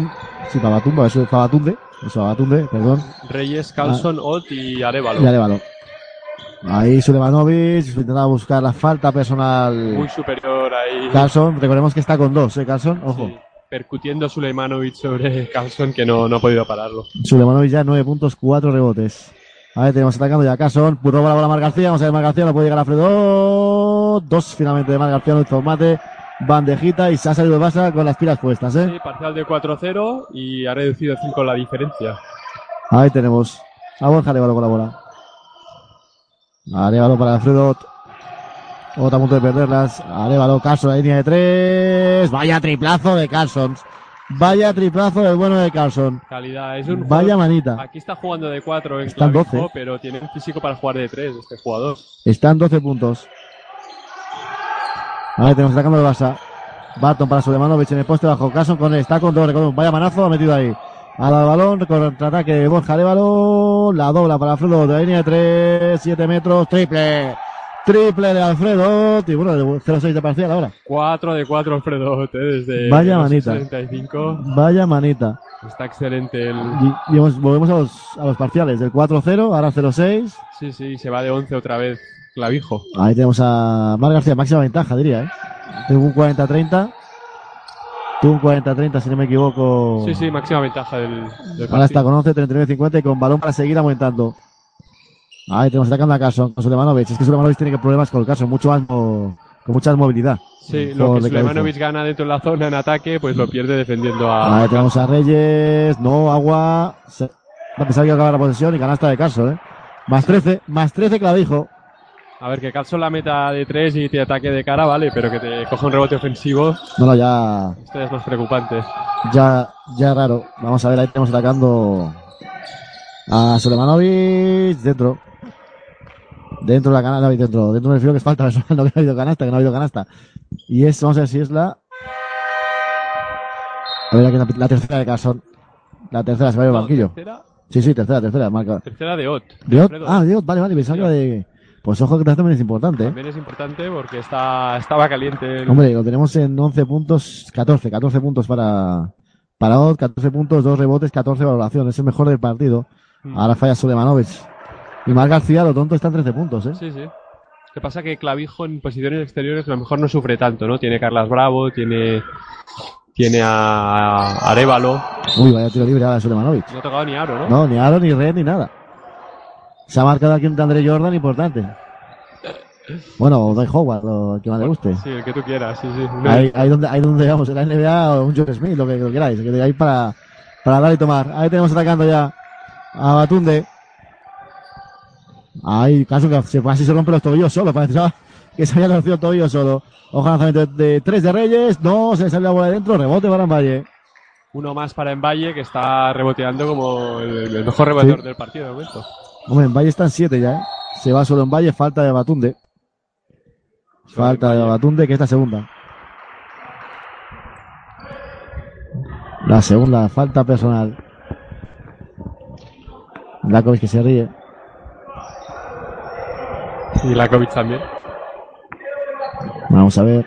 sí, es Babatunde, eso Babatunde, perdón, Reyes, Carlson, Ott y Arevalo. Ah. y Arevalo. Ahí Sulevanovic intentaba buscar la falta personal. Muy superior ahí. Carlson, recordemos que está con dos, ¿eh, Carlson? Ojo. Percutiendo Suleimanovic sobre Carlson que no, no ha podido pararlo. Sulevanovic ya 9 puntos, 4 rebotes. A ver, tenemos atacando ya Carlson, roba la bola a Mar García, vamos a ver Mar García, no puede llegar a Fredo. Dos finalmente de Mar García, no hizo mate, bandejita y se ha salido el Barça con las pilas puestas, ¿eh? Sí, parcial de 4-0 y ha reducido 5 la diferencia. Ahí tenemos a Borja Arevalo con la bola. Arevalo para Alfredo. Otra a punto de perderlas. Arevalo, Carlson, la línea de tres. Vaya triplazo de Carlson. Vaya triplazo del bueno de Carlson. Calidad, es un Vaya jugador- manita. Aquí está jugando de 4 en Está en Clavijo, 12. pero tiene un físico para jugar de 3 este jugador. Están 12 puntos. Ahí tenemos atacando el Barça. Barton para Sulemanovic en el poste bajo. Carlson con él. Está con dos. recordemos, Vaya manazo ha metido ahí. Al balón, contraataque de Borja Arevalo. La dobla para Alfredo de la línea de 3, 7 metros. Triple. Triple de Alfredo. Y bueno, de 0-6 de parcial ahora. 4 de 4 Alfredo desde Vaya manita. 65. Vaya manita. Está excelente el... Y, y hemos- volvemos a los, a los parciales. Del 4-0, ahora 0-6. Sí, sí, se va de 11 otra vez Clavijo. Ahí tenemos a Mar García, máxima ventaja, diría, ¿eh? Tengo un 40-30. Tú un 40-30, si no me equivoco. Sí, sí, máxima ventaja del, del Ahora está con 11, 39, 50 y con balón para seguir aumentando. Ahí tenemos atacando a Carson con Sulemanovic. Es que Sulemanovic tiene problemas con el Carson, mucho más con mucha más movilidad. Sí, lo que. Sulemanovic gana dentro de la zona en ataque, pues lo pierde defendiendo a... Ahí tenemos a Reyes. No, agua. Se... Va a pensar que acaba la posesión y canasta de Carson, ¿eh? Más 13, más 13 Clavijo. A ver, que Carlson la meta de 3 y te ataque de cara, vale, pero que te coja un rebote ofensivo, No, no, ya, esto es más preocupante. ya, ya raro. Vamos a ver, ahí tenemos atacando a Sulemanovic dentro. Dentro de la canasta, dentro, dentro me refiero que falta no que no ha habido canasta, que no ha habido canasta. Y es, vamos a ver si es la. A ver, aquí la, la tercera de Carson. La tercera se va a ir al banquillo. tercera. Sí, sí, tercera, tercera, marca. Tercera de Ot. ¿De Ot? Ah, de Ot, vale, vale, pensaba que era de. Pues ojo que también es importante, ¿eh? También es importante porque está, estaba caliente. el- Hombre, lo tenemos en 11 puntos, 14, 14 puntos para, para Ot, 14 puntos, 2 rebotes, 14 valoración. Es el mejor del partido. Mm. Ahora falla Sulemanovic. Y Mar García, lo tonto, está en 13 puntos, ¿eh? Sí, sí. ¿Qué pasa? Que Clavijo en posiciones exteriores a lo mejor no sufre tanto, ¿no? Tiene Carlas Bravo, tiene, tiene a Arevalo. Uy, vaya tiro libre ahora de Sulemanovic. No ha tocado ni Aro, ¿no? No, ni Aaron, ni Red, ni nada. Se ha marcado aquí un de Andre Jordan importante. Bueno, o Dwight Howard, lo que más le guste. Sí, el que tú quieras, sí, sí. Ahí, ahí donde, ahí donde vamos, en la NBA o un Joe Smith, lo que, lo queráis, que ahí para, para dar y tomar. Ahí tenemos atacando ya a Batunde. Ahí, caso que se, casi se rompe los tobillos solo, parecía que se había conocido el tobillo solo. Ojo lanzamiento de, de tres de Reyes, no, se le sale la bola de dentro, rebote para Valle. Uno más para Envalle que está reboteando como el, el mejor reboteador Sí. del partido de momento. Hombre, en Valle están siete ya, ¿eh? Se va solo en Valle, falta de Batunde. Falta de Batunde, que es la segunda. La segunda falta personal. Lakovic que se ríe. Y Lakovic también. Vamos a ver.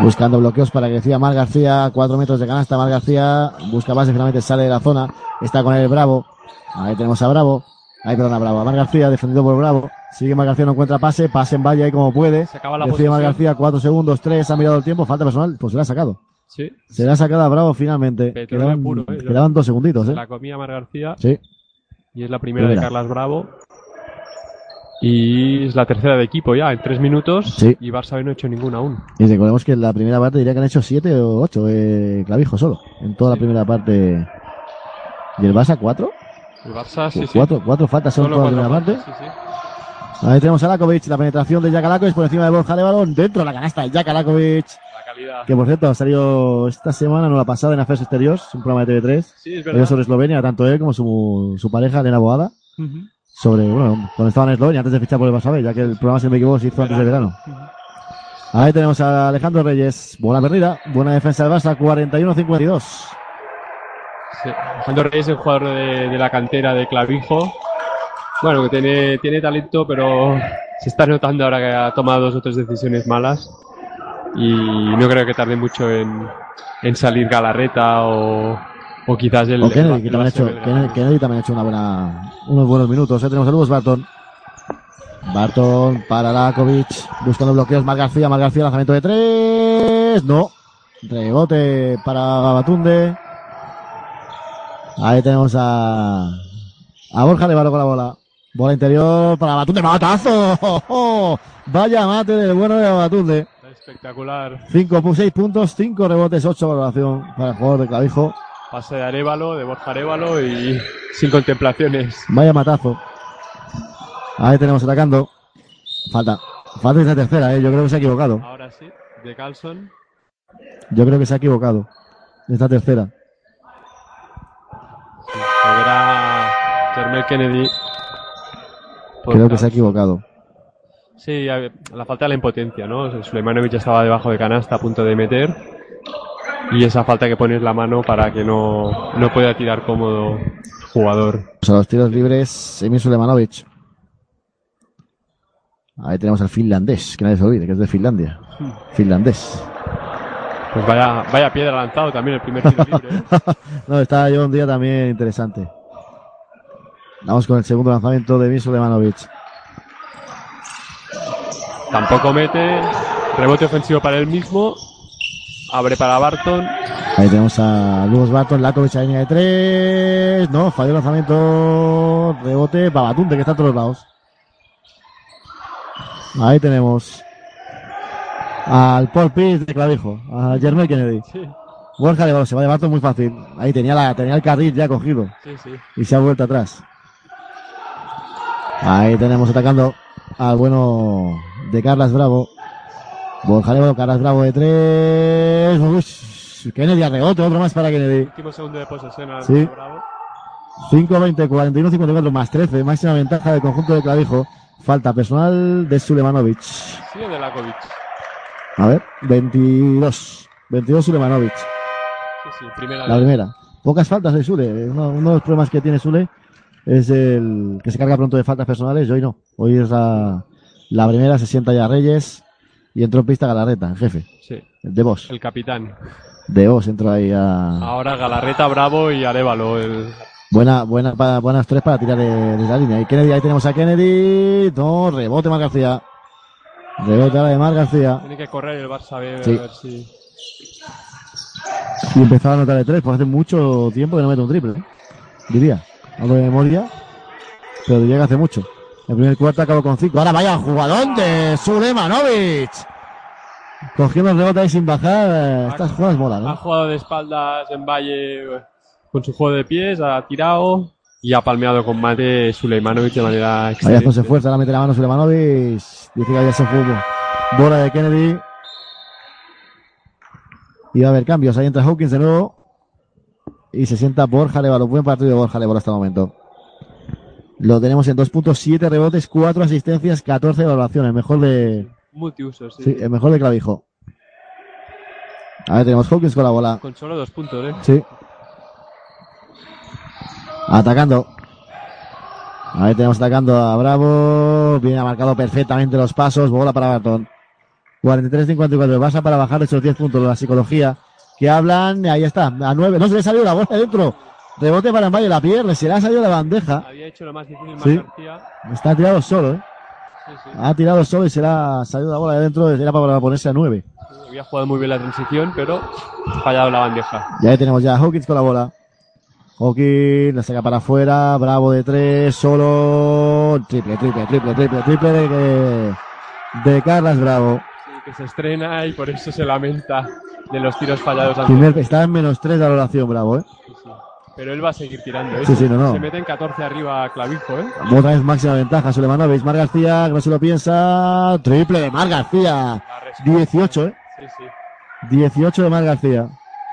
Buscando bloqueos para que decía Mar García. Cuatro metros de canasta. Mar García busca base. Finalmente sale de la zona. Está con el Bravo. Ahí tenemos a Bravo. Ahí, perdón, a Bravo. A Mar García defendido por Bravo. Sigue Mar García, no encuentra pase. Pase en valle ahí como puede. Se acaba la Decide Mar. García. Cuatro segundos. Tres. Ha mirado el tiempo. Falta personal. Pues se la ha sacado. Sí. Se la ha sacado a Bravo finalmente. Quedaban, puro, ¿eh? quedaban dos segunditos, Se eh. la comía Mar García. Sí. Y es la primera, Primera. de Carlas Bravo. Y es la tercera de equipo ya, en tres minutos. Sí. Y Barça B no ha hecho ninguna aún. Y recordemos que en la primera parte diría que han hecho siete o ocho eh, clavijos solo. En toda la primera parte. ¿Y el Barça cuatro? El Barça, sí, sí. Cuatro, cuatro faltas son Solo toda la cuatro primera parte. sí, sí. Ahí tenemos a Lakovic, la penetración de Jakalakovic por encima de Borja de balón, dentro de la canasta de Jakalakovic. La calidad. Que por cierto ha salido esta semana, no la pasada, en Affairs Exteriors, un programa de TV3. Sí, es verdad. sobre Eslovenia, tanto él como su, su pareja, Elena Boada. Sobre, bueno, cuando estaban en Eslovenia, antes de fichar por el Barça B, ya que el programa, si no me equivoco, se hizo antes de verano. Ahí tenemos a Alejandro Reyes, buena perdida, buena defensa del Barça, 41-52. Alejandro Reyes es el jugador de, de la cantera de Clavijo. Bueno, que tiene, tiene talento, pero se está notando ahora que ha tomado dos o tres decisiones malas. Y no creo que tarde mucho en, en salir Galarreta o, o quizás el. O Kennedy, el- que también ha hecho, Barça B. Kennedy, Kennedy también ha hecho una buena, unos buenos minutos. ¿eh? Tenemos Luz Barton. Barton para Lakovic, buscando bloqueos. Mar García, Mar García, lanzamiento de tres. No. Rebote para Batunde. Ahí tenemos a, a Borja Levalo con la bola. Bola interior para Batunde. ¡Matazo! ¡Oh, oh! Vaya mate del bueno de Batunde. Espectacular. 5 6 puntos, 5 rebotes, 8 valoración para el jugador de Clavijo. Pase de Arevalo, de Borja Arevalo y sin contemplaciones. Vaya matazo. Ahí tenemos atacando. Falta. Falta esta tercera, ¿eh? Yo creo que se ha equivocado. Ahora sí, de Carlson. Yo creo que se ha equivocado. Esta tercera. Volverá Jermel Kennedy. por Creo que se ha equivocado. Sí, a- la falta de la impotencia, ¿no? Suleimanovic estaba debajo de canasta a punto de meter. Y esa falta que pones la mano para que no, no pueda tirar cómodo el jugador. Pues a los tiros libres, Emil. Ahí tenemos al finlandés, que nadie se olvide, que es de Finlandia. Hmm. Finlandés. Pues vaya, vaya piedra lanzado también el primer tiro libre. ¿eh? no, está yo un día también interesante. Vamos con el segundo lanzamiento de Miso Lemanovic. Tampoco mete. Rebote ofensivo para él mismo. Abre para Barton. Ahí tenemos a Lugos Barton, Lakovic a línea de tres. No, falló el lanzamiento. Rebote, Babatunde, que está a todos lados. Ahí tenemos al Paul Pierce de clavijo, a Jermel Kennedy. Sí. Borja de se va de Barton muy fácil. Ahí tenía, la, tenía el carril ya cogido. Sí, sí. Y se ha vuelto atrás. Ahí tenemos atacando al bueno de Carlas Bravo. Borja Levalo, Carlas Bravo de tres. Uy, Kennedy a rebote, otro más para Kennedy. Último segundo de posesión al Sí. Bravo. 5-20, 41-54 más 13. Máxima ventaja del conjunto de Clavijo. Falta personal de Sulemanovic. Sí, de Lakovic. A ver, 22. 22 Sulemanovic. Sí, sí, primera. La primera. Pocas faltas de Sule. Uno, uno de los problemas que tiene Sule es el que se carga pronto de faltas personales y hoy no. Hoy es la, la primera, se sienta ya Reyes y entró en pista Galarreta, el jefe. Sí. De Vos. El capitán. De Vos entró ahí a... Ahora Galarreta, Bravo y Arevalo. El... Buena, buena, buenas tres para tirar de, de la línea. Y Kennedy, ahí tenemos a Kennedy. No, rebote Mar García. Rebote ahora de Mar García. Tiene que correr el Barça B Sí. a ver si. Y empezaba a anotar de tres, porque hace mucho tiempo que no mete un triple, ¿eh? diría. Algo de memoria, pero diría que hace mucho. El primer cuarto acabó con cinco. Ahora vaya jugadón de Sulemanovic. Cogiendo el rebote ahí sin bajar. eh, Estas jugadas molan, Ha ¿no? jugado de espaldas en Valle eh, con su juego de pies, ha tirado y ha palmeado con mate Suleimanovic de manera Ahí excelente. Aston se esfuerza, ahora mete la mano Sulemanovic. Dice que había se fútbol. Bola de Kennedy. Y va a haber cambios. Ahí entra Hawkins de nuevo. Y se sienta Borja Levalo. Buen partido de Borja Levalo hasta el momento. Lo tenemos en 2.7 rebotes, 4 asistencias, 14 evaluaciones. Mejor de, Multiusos, sí. sí, el mejor de Clavijo. A ver, tenemos Hawkins con la bola. Con solo dos puntos, ¿eh? Sí. Atacando. A ver, tenemos atacando a Bravo. Viene marcado perfectamente los pasos. Bola para Barton. 43-54. Pasa para bajar esos 10 puntos de la psicología que hablan. Ahí está, a 9. No se le salió la bola dentro. Rebote para Valle, la pierde. Se le ha salido la bandeja. Había hecho lo más difícil Sí. Está tirado solo, ¿eh? Sí, sí. Ha tirado solo y se le ha salido la bola de dentro. Era para ponerse a 9. Había jugado muy bien la transición, pero ha fallado la bandeja. Y ahí tenemos ya a Hawkins con la bola. Hawkins la saca para afuera. Bravo de tres. Solo. Triple, triple, triple, triple, triple de, de Carlas Bravo. Sí, que se estrena y por eso se lamenta de los tiros fallados. Primer, está en menos tres de valoración, Bravo, ¿eh? Pero él va a seguir tirando, ¿eh? Sí, sí, no, no. Se mete en 14 arriba Clavijo, ¿eh? Otra vez máxima ventaja. Sulemanovic. Mar García, que no se lo piensa. Triple de Mar García. 18, ¿eh? Sí, sí. 18 de Mar García.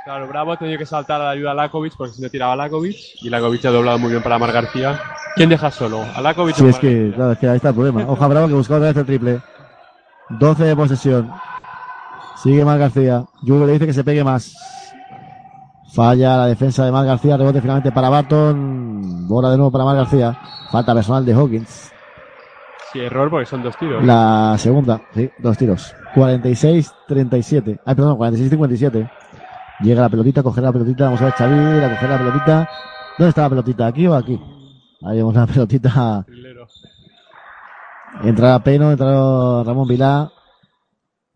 Claro, Bravo ha tenido que saltar a la ayuda a Lakovic porque si no tiraba a Lakovic y Lakovic ha doblado muy bien para Mar García. ¿Quién deja solo? ¿A Lakovic Sí, o es que, claro, es que ahí está el problema. Hoja Bravo que busca otra vez el triple. 12 de posesión. Sigue Mar García. Juve le dice que se pegue más. Falla la defensa de Mar García. Rebote finalmente para Barton. Bola de nuevo para Mar García. Falta personal de Hawkins. Sí, error porque son dos tiros. La segunda. Sí, dos tiros. 46-37. Ay, perdón, 46-57. Llega la pelotita, coger la pelotita. Vamos a ver Xavi, a coger la pelotita. ¿Dónde está la pelotita? ¿Aquí o aquí? Ahí vemos la pelotita. Entra Peno, entra Ramón Vilá.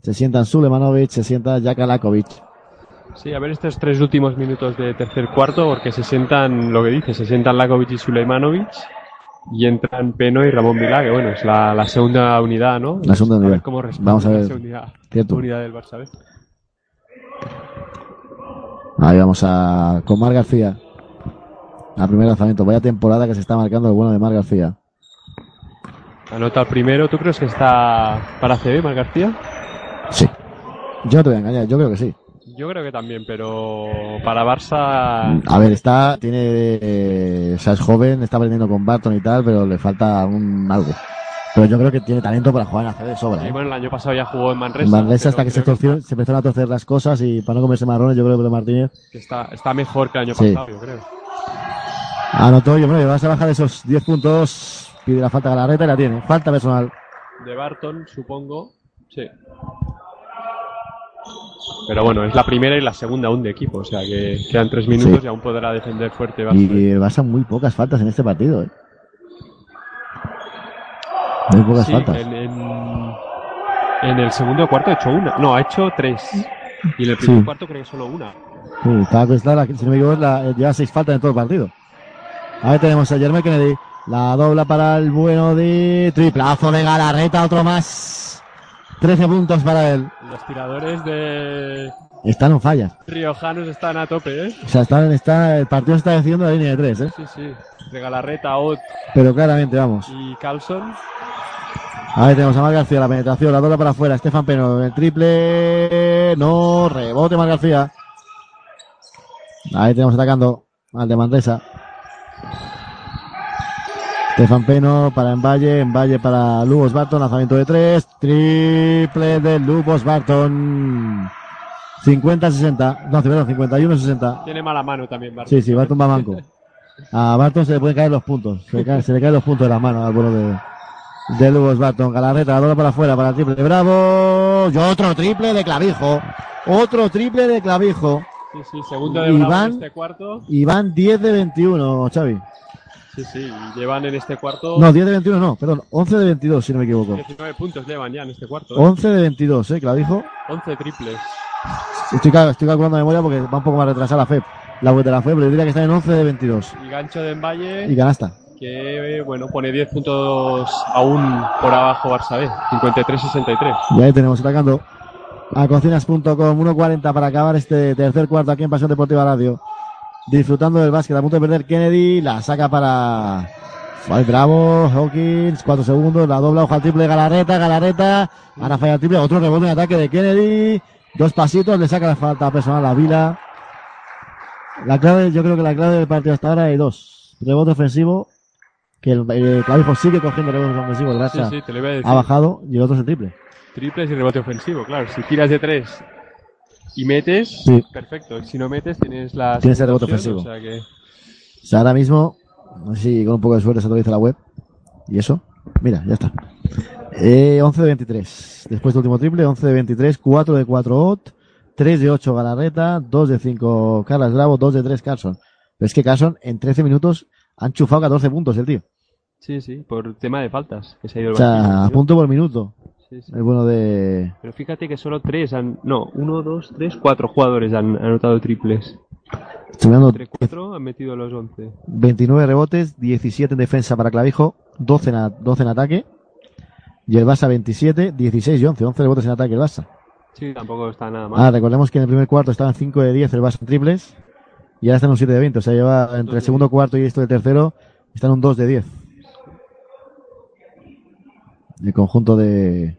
Se sientan Sulemanovic, se sienta Jaka Lakovic. Sí, a ver estos tres últimos minutos de tercer cuarto porque se sientan, lo que dice, se sientan Lakovic y Suleimanovic y entran Peno y Ramón Vilá, que bueno, es la, la segunda unidad, ¿no? La segunda A unidad. ver cómo responde Vamos a la ver. segunda unidad, Cierto. unidad del Barça. Ahí vamos a con Mar García. Al primer lanzamiento. Vaya temporada que se está marcando el bueno de Mar García. Anota el primero. ¿Tú crees que está para CB, Mar García? Sí. Yo no te voy a engañar, yo creo que sí. Yo creo que también, pero para Barça A ver, está, tiene, eh, o sea, es joven, está aprendiendo con Barton y tal, pero le falta un algo. Pero yo creo que tiene talento para jugar en ACB de sobra. Y ¿eh? bueno, el año pasado ya jugó en Manresa. En Manresa hasta que se, torció- se empezaron a torcer las cosas y para no comerse marrones, yo creo que Martínez que está, está mejor que el año Sí. pasado, yo creo. anotó y hombre, vas a bajar esos 10 puntos, pide la falta a Galarreta y la tiene. Falta personal de Barton, supongo. Sí. Pero bueno, es la primera y la segunda aún de equipo, o sea que quedan tres minutos Sí. y aún podrá defender fuerte Barton. Y el Barça muy pocas faltas en este partido, ¿eh? Muy pocas Sí, faltas. En, en- en el segundo cuarto ha hecho una. No, ha hecho tres. Y en el primer Sí. cuarto creo que solo una. Sí, está está la, si no me equivoco, la- lleva seis faltas en todo el partido. Ahí tenemos a Jeremy Kennedy. La dobla para el bueno de triplazo de Galarreta, otro más. 13 puntos para él. Los tiradores de Están en falla. Riojanos están a tope, ¿eh? O sea, están, está, el partido está decidiendo la línea de tres, ¿eh? Sí, sí. De Galarreta, Ott Pero claramente, vamos. y Carlson. Ahí tenemos a Mar García, la penetración, la dobla para afuera. Estefan Peno, el triple. No, rebote Mar García. Ahí tenemos atacando al de Manresa. Estefan Peno para Envalle, Envalle para Lubos Barton, lanzamiento de tres, triple de Lubos Barton. 50-60, no, perdón, 51-60. Tiene mala mano también, Barton. Sí, sí, Barton va manco. A Barton se le pueden caer los puntos. Se le, cae- se le caen los puntos de las manos al bueno de, de Lugos Barton. Galarreta, la bola para afuera para el triple Bravo. Y otro triple de clavijo. Otro triple de clavijo. Sí, sí, segundo de Bravo en este cuarto. Y van 10 de 21, Xavi. Sí, sí, llevan en este cuarto. No, 10 de 21 no, perdón. 11 de 22, si no me equivoco. 19 puntos llevan ya en este cuarto. ¿eh? 11 de 22, eh, clavijo. 11 triples. Estoy, estoy calculando de memoria porque va un poco más retrasada la FEP. La web de la FEP, pero yo diría que está en 11 de 22. Y gancho de Envalle. Y canasta. Que, bueno, pone 10 puntos aún por abajo Barça B. 53-63. Y ahí tenemos atacando a cocinas.com 1.40 para acabar este tercer cuarto aquí en Pasión Deportiva Radio. Disfrutando del básquet, a punto de perder Kennedy, la saca para Bravo, Hawkins, 4 segundos, la dobla, al triple de Galarreta, Galarreta, ahora falla triple, otro rebote en ataque de Kennedy, dos pasitos, le saca la falta personal a Vila. La clave, yo creo que la clave del partido hasta ahora hay dos. Rebote ofensivo, que el, el clavijo sigue cogiendo rebotes ofensivos, el Barça Sí, sí, ha bajado, y el otro es el triple. Triples y rebote ofensivo, claro. Si tiras de 3 y metes, Sí. perfecto. Si no metes, tienes la. Tienes el rebote ofensivo. O sea que. O sea, ahora mismo, no sé si con un poco de suerte se actualiza la web. ¿Y eso? Mira, ya está. Eh, 11 de 23. Después del último triple, 11 de 23, 4 de 4 Ott, 3 de 8 Galarreta, 2 de 5 Carlos Bravo, 2 de 3 Carson. Pero es que Carson en 13 minutos han chufado 14 puntos el tío. Sí, sí, por tema de faltas. Que se ha ido O el sea, banquillo, a punto por minuto. Sí, sí. El bueno de... Pero fíjate que solo 3 han. No, 1, 2, 3, 4 jugadores han anotado triples. Estoy mirando Entre 4 han metido los 11. 29 rebotes, 17 en defensa para Clavijo, 12 en, a- 12 en ataque. Y el Barça 27, 16 y 11. 11 rebotes en ataque el Barça. Sí, tampoco está nada mal. Ah, recordemos que en el primer cuarto estaban 5 de 10 el Barça en triples. Y ahora están en un 7 de 20. O sea, lleva entre el segundo cuarto y esto del tercero, están en un 2 de 10. El conjunto de,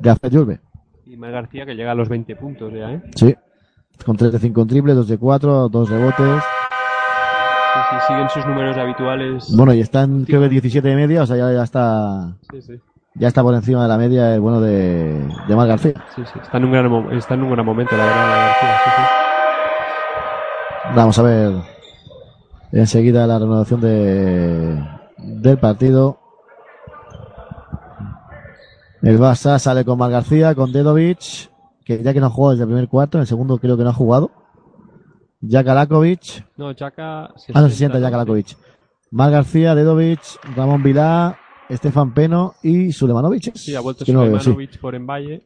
de Alfred Julve. Y Mar García que llega a los 20 puntos ya, ¿eh? Sí. Con 3 de 5 en triple, 2 de 4, 2 rebotes. Sí, sí, siguen sus números habituales. Bueno, y están creo que 17 de media, o sea, ya, ya está Sí, sí. ya está por encima de la media el bueno de, de Mar García. Sí, sí. Está en un gran, está en un gran momento, la verdad, Mar García. Sí, sí. Vamos a ver enseguida la renovación de, del partido. El Barça sale con Mar García, con Dedovic, que ya que no ha jugado desde el primer cuarto, en el segundo creo que no ha jugado. Jack Alakovic. No, Chaka. Ah, no, se sienta Jack Alakovic. Mar García, Dedovic, Ramón Vilá, Estefan Peno y Sulemanovic. Sí, ha vuelto Que no sí. Sulemanovic por Envalle.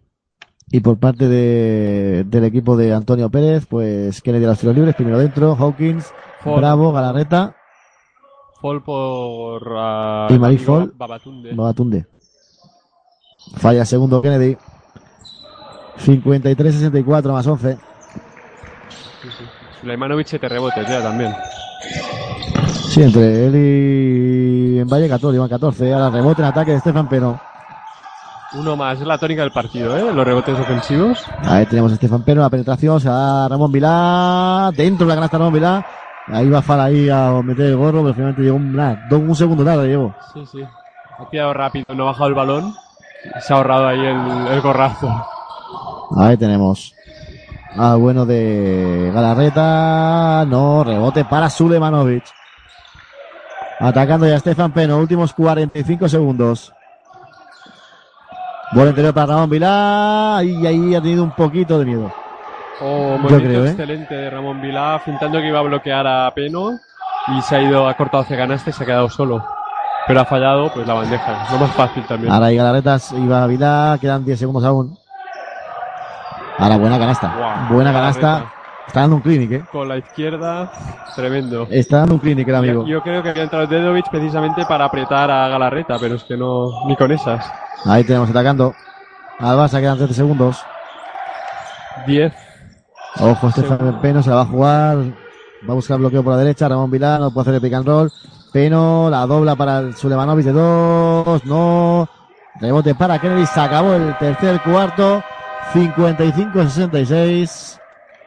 Y por parte de, del equipo de Antonio Pérez, pues Kennedy a los tiros libres, primero dentro, Hawkins. Bravo, Galarreta Fall por. ah, y amigo Fall, Babatunde. Babatunde. Falla segundo Kennedy. 53-64 más 11. Sí, sí. Siete rebotes ya también. Sí, entre él y en Valle 14, iban 14. Ahora rebote en ataque de Estefan Peno. Uno más, es la tónica del partido, ¿eh? Los rebotes ofensivos. Ahí tenemos a Estefan Peno, la penetración, se va Ramón Vilá, dentro de la canasta Ramón Vilá. Ahí va Fala ahí a meter el gorro, pero finalmente llegó un, nada, un segundo tarde llegó. Sí, sí. Ha tirado rápido, no ha bajado el balón. Se ha ahorrado ahí el, el gorrazo. Ahí tenemos. Ah, bueno de Galarreta. No, rebote para Sulemanovic. Atacando ya Stefan Peno. Últimos 45 segundos. Bola interior para Ramón Vilá. Y ahí ha tenido un poquito de miedo. Oh, creo, ¿eh? excelente de Ramón Vilá, pintando que iba a bloquear a Peno y se ha ido, ha cortado hacia canasta y se ha quedado solo. Pero ha fallado, pues la bandeja. Lo más fácil también. Ahora hay Galarretas, iba Vilá, quedan 10 segundos aún. Ahora buena canasta. Guau, buena canasta. Está dando un clinic, eh. Con la izquierda, tremendo. Está dando un clinic el amigo. Yo, yo creo que había entrado Dedovic precisamente para apretar a Galarreta, pero es que no, ni con esas. Ahí tenemos atacando. Al Barça quedan 13 segundos. 10. Ojo, Estefan Peno se la va a jugar. Va a buscar bloqueo por la derecha. Ramón Vilá no puede hacer el pick and roll. Peno la dobla para el Sulemanovic de dos. No. Rebote para Kennedy. Se acabó el tercer cuarto. 55-66.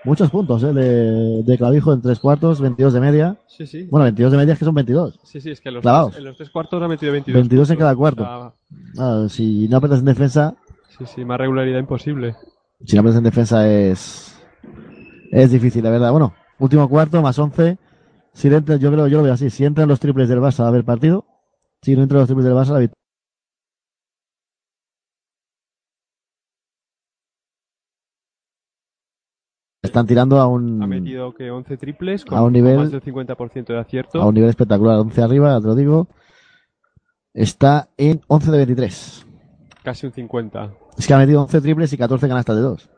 Muchos puntos eh, de, de clavijo en tres cuartos. 22 de media. Sí, sí. Bueno, 22 de media es que son 22. Sí, sí, es que en los, tres, en los tres cuartos ha metido 22. 22 en cada cuarto. Ah, si no apretas en defensa, sí, sí, más regularidad imposible. si no apretas en defensa es, es difícil, la verdad. Bueno, último cuarto, más 11. Si entra, yo creo, yo lo veo así. Si entran los triples del Barça va a haber partido. Si no entran los triples del Barça, la victoria. Están tirando a un, Ha metido que 11 triples con, A un nivel- más del 50% de acierto. a un nivel espectacular. 11 arriba, te lo digo. Está en 11 de 23. Casi un 50. Es que ha metido 11 triples y 14 canastas de 2.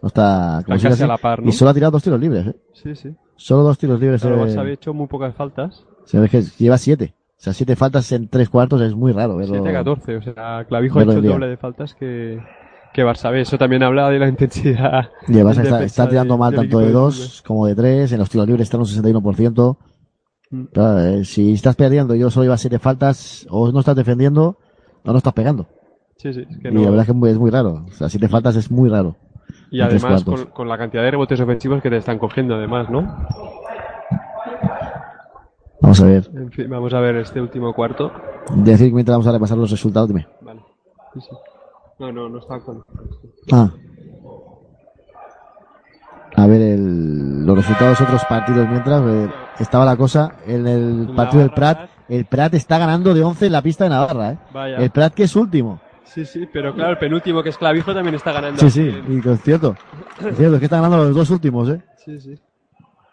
No está, como Está casi a la par, ¿no? Y solo ha tirado dos tiros libres, ¿eh? Sí, sí. Solo dos tiros libres. Claro, eh, Barça había hecho muy pocas faltas. se ve que lleva siete. O sea, siete faltas en tres cuartos es muy raro verlo. 7 a 14. O sea, Clavijo ha hecho el doble de faltas que, que Barça B. Eso también habla de la intensidad. Y el Barça en está, tirando de- mal tanto de dos como de tres. En los tiros libres está en un 61%. Mm. Claro, eh, si estás perdiendo y yo solo llevas siete faltas, o no estás defendiendo, o no estás pegando. Sí, sí. Es que y la verdad es que es muy, es muy raro. O sea, siete faltas es muy raro. Y además con, con la cantidad de rebotes ofensivos que te están cogiendo, además, ¿no? Vamos a ver. En fin, vamos a ver este último cuarto. Decir mientras vamos a repasar los resultados, dime. Vale. Sí, sí. No, no, no está con. Ah. A ver el- los resultados de otros partidos mientras eh, estaba la cosa en el partido del Prat. El Prat está ganando de 11 en la pista de Navarra. ¿eh? Vaya. El Prat que es último. Sí, sí, pero claro, el penúltimo que es Clavijo también está ganando. Sí, sí, y es cierto. Es cierto, es que están ganando los dos últimos. ¿eh? Sí, sí.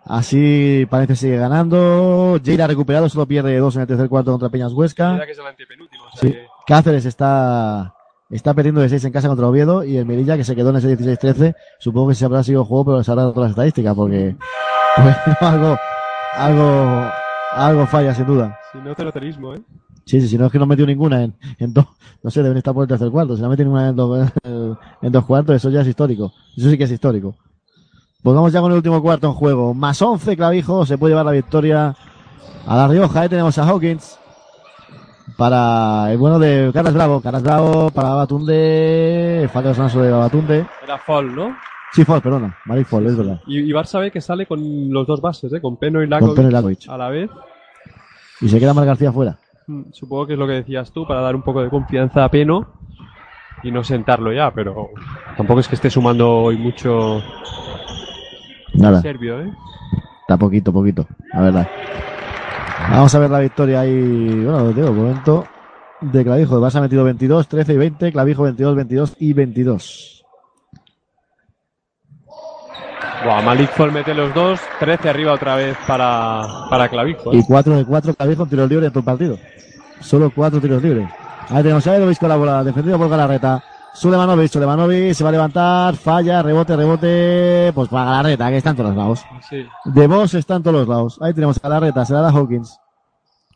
Así parece que sigue ganando. Jair ha recuperado, solo pierde dos en el tercer cuarto contra Peñas Huesca. Que es el antepenúltimo. o sea Sí. que- Cáceres está, está perdiendo de 6 en casa contra Oviedo y el Melilla que se quedó en ese 16-13. Supongo que se habrá sido juego, pero se habrá dado las estadísticas porque bueno, algo, algo, algo falla sin duda. Si no, ceroterismo, ¿eh? Sí, sí, si no es que no metió ninguna en, en dos, no sé, deben estar por el tercer cuarto. Si no metió ninguna en dos, en dos cuartos, eso ya es histórico. Eso sí que es histórico. Pues vamos ya con el último cuarto en juego. Más 11 clavijo, se puede llevar la victoria a La Rioja. Ahí tenemos a Hawkins. Para el bueno de Carlos Bravo. Carlos Bravo para Babatunde. Falta de de Babatunde. Era fall, ¿no? Sí, Fall, perdona. Malik Fall, es verdad. Y, y Barça B que sale con los dos bases, ¿eh? Con Peno y Con Lakovic. Peno y Lakovic. A la vez. Y se queda Mar García fuera. Mm, Supongo que es lo que decías tú, para dar un poco de confianza a Peno y no sentarlo ya, pero tampoco es que esté sumando hoy mucho Nada. serbio, ¿eh? Está poquito, poquito, la verdad. Vamos a ver la victoria ahí. Bueno, digo, momento de Clavijo. El Barça ha metido 22, 13 y 20. Clavijo 22, 22 y 22. Buah, Malik Fall mete los dos, 13 arriba otra vez para, para Clavijo. ¿eh? Y 4 de 4 Clavijo en tiros libres en todo el partido. Solo 4 tiros libres. Ahí tenemos a Edovic con la bola, defendido por Galarreta. Sulemanovic, Sulemanovic se va a levantar, falla, rebote, rebote. Pues para Galarreta, que está en todos los lados. Sí. De vos está en todos los lados. Ahí tenemos a Galarreta, se la da Hawkins.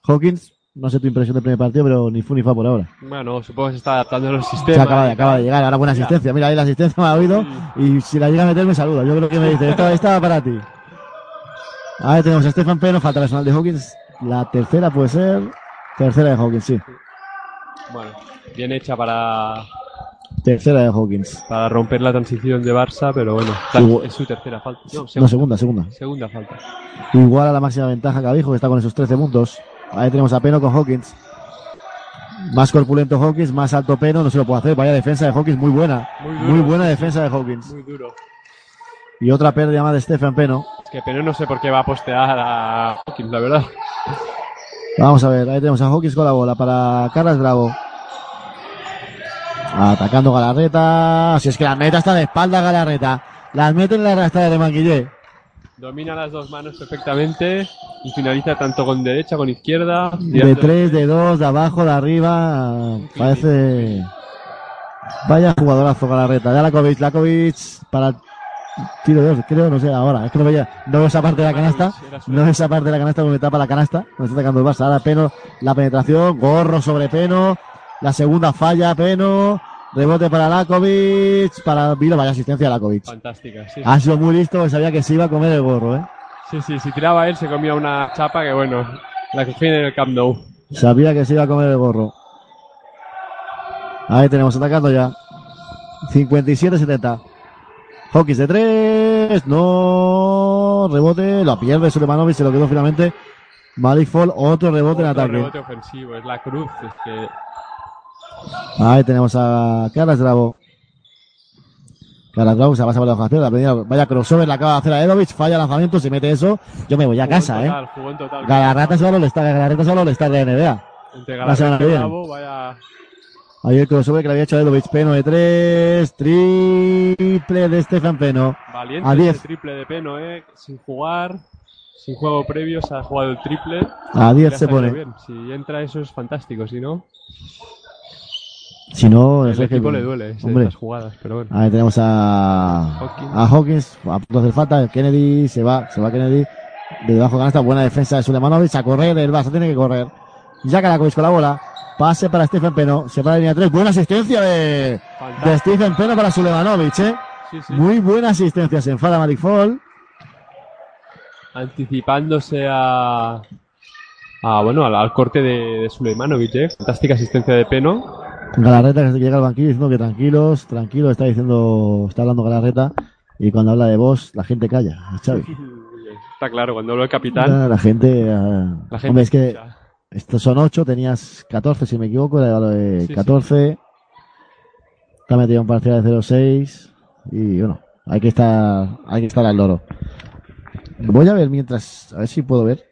Hawkins, no sé tu impresión del primer partido, pero ni fu ni fa por ahora. Bueno, supongo que se está adaptando a los Se sistemas. acaba, de, acaba de llegar, ahora buena asistencia. Mira, ahí la asistencia me ha oído y si la llega a meter me saluda. Yo creo que me dice, esta, esta para ti. Ahí tenemos a Stefan Peno, falta personal de Hawkins. La tercera puede ser. Tercera de Hawkins, sí. Bueno, bien hecha para, Tercera de Hawkins. para romper la transición de Barça, pero bueno, Igual- es su tercera falta. No, No, segunda, segunda. Segunda falta. Igual a la máxima ventaja Cabijo, que está con esos 13 puntos. Ahí tenemos a Peno con Hawkins. Más corpulento Hawkins, más alto Peno, no se lo puede hacer. Vaya defensa de Hawkins, muy buena. Muy buena defensa de Hawkins. Muy duro. Y otra pérdida más de Stefan Peno. Es que Peno no sé por qué va a postear a Hawkins, la verdad. Vamos a ver, ahí tenemos a Hawkins con la bola para Carlos Bravo. Atacando Galarreta. Si es que la meta está de espalda Galarreta. Las mete en la arrastrada de Manguillé. Domina las dos manos perfectamente y finaliza tanto con derecha con izquierda. De tres, de dos, de abajo, de arriba. Parece. Vaya jugadorazo Galarreta. Ya Lakovic, Lakovic para tiro de dos, creo, no sé, ahora. Es que no veía, no veo esa parte de la canasta. No veo esa parte de la canasta porque me tapa la canasta. Me está atacando el Barça. Ahora Peno, la penetración, gorro sobre Peno. La segunda falla, Peno. Rebote para Lakovic. Para Vilo, vaya asistencia a Lakovic. Fantástica, sí. Ha sido muy listo, sabía que se iba a comer el gorro, ¿eh? Sí, sí, si tiraba él se comía una chapa que bueno, la que tiene en el Camp Nou. Sabía que se iba a comer el gorro. Ahí tenemos atacando ya. 57-70. Hawkins de tres. No. Rebote. Lo pierde Sulemanovic. Se lo quedó finalmente. Malik Fall. Otro rebote en Otro ataque. rebote ofensivo, es la cruz, es que Ahí tenemos a Carlos Bravo. Carlos Bravo se pasa por la hoja Vaya, crossover, la acaba de hacer a Edovic, falla lanzamiento, se mete eso. Yo me voy a casa, total, eh. total. Galarreta solo le está, Galarreta solo le está de NBA. Entre Galarreta y. Bravo, vaya Ahí el crossover que le había hecho a Edovic, Peno de tres, triple de Stefan Peno. valiente A ese 10. triple de Peno, eh, sin jugar, sin juego previo, se ha jugado el triple. A 10 Le ha se pone. bien. Si entra eso es fantástico, si no, Si no, el es que- equipo le duele ese- Hombre. jugadas, pero bueno. Ahí tenemos a Hawkins. a Hawkins, a punto de hacer falta, Kennedy, se va, se va Kennedy, de debajo canasta, buena defensa de Sulemanovic, a correr, el Barça tiene que correr. Ya Karakovic con la bola, pase para Stephen Peno, se va a la línea 3, buena asistencia de, de Stephen Peno para Sulemanovic, eh. Sí, sí. Muy buena asistencia, se enfada Malik Fall. Anticipándose a, a bueno, al, al corte de, de Suleimanovic, eh. Fantástica asistencia de Peno. Galarreta que llega al banquillo diciendo que tranquilos, tranquilos, está diciendo, está hablando Galarreta, y cuando habla de vos, la gente calla, Xavi. Está claro, cuando hablo el capitán. La gente, ah, La gente hombre, es que estos son 8, tenías 14 si me equivoco, era de Sí, sí. 14. Te ha metido un parcial de 0-6 y bueno, hay que estar, hay que estar al loro. Voy a ver mientras, a ver si puedo ver.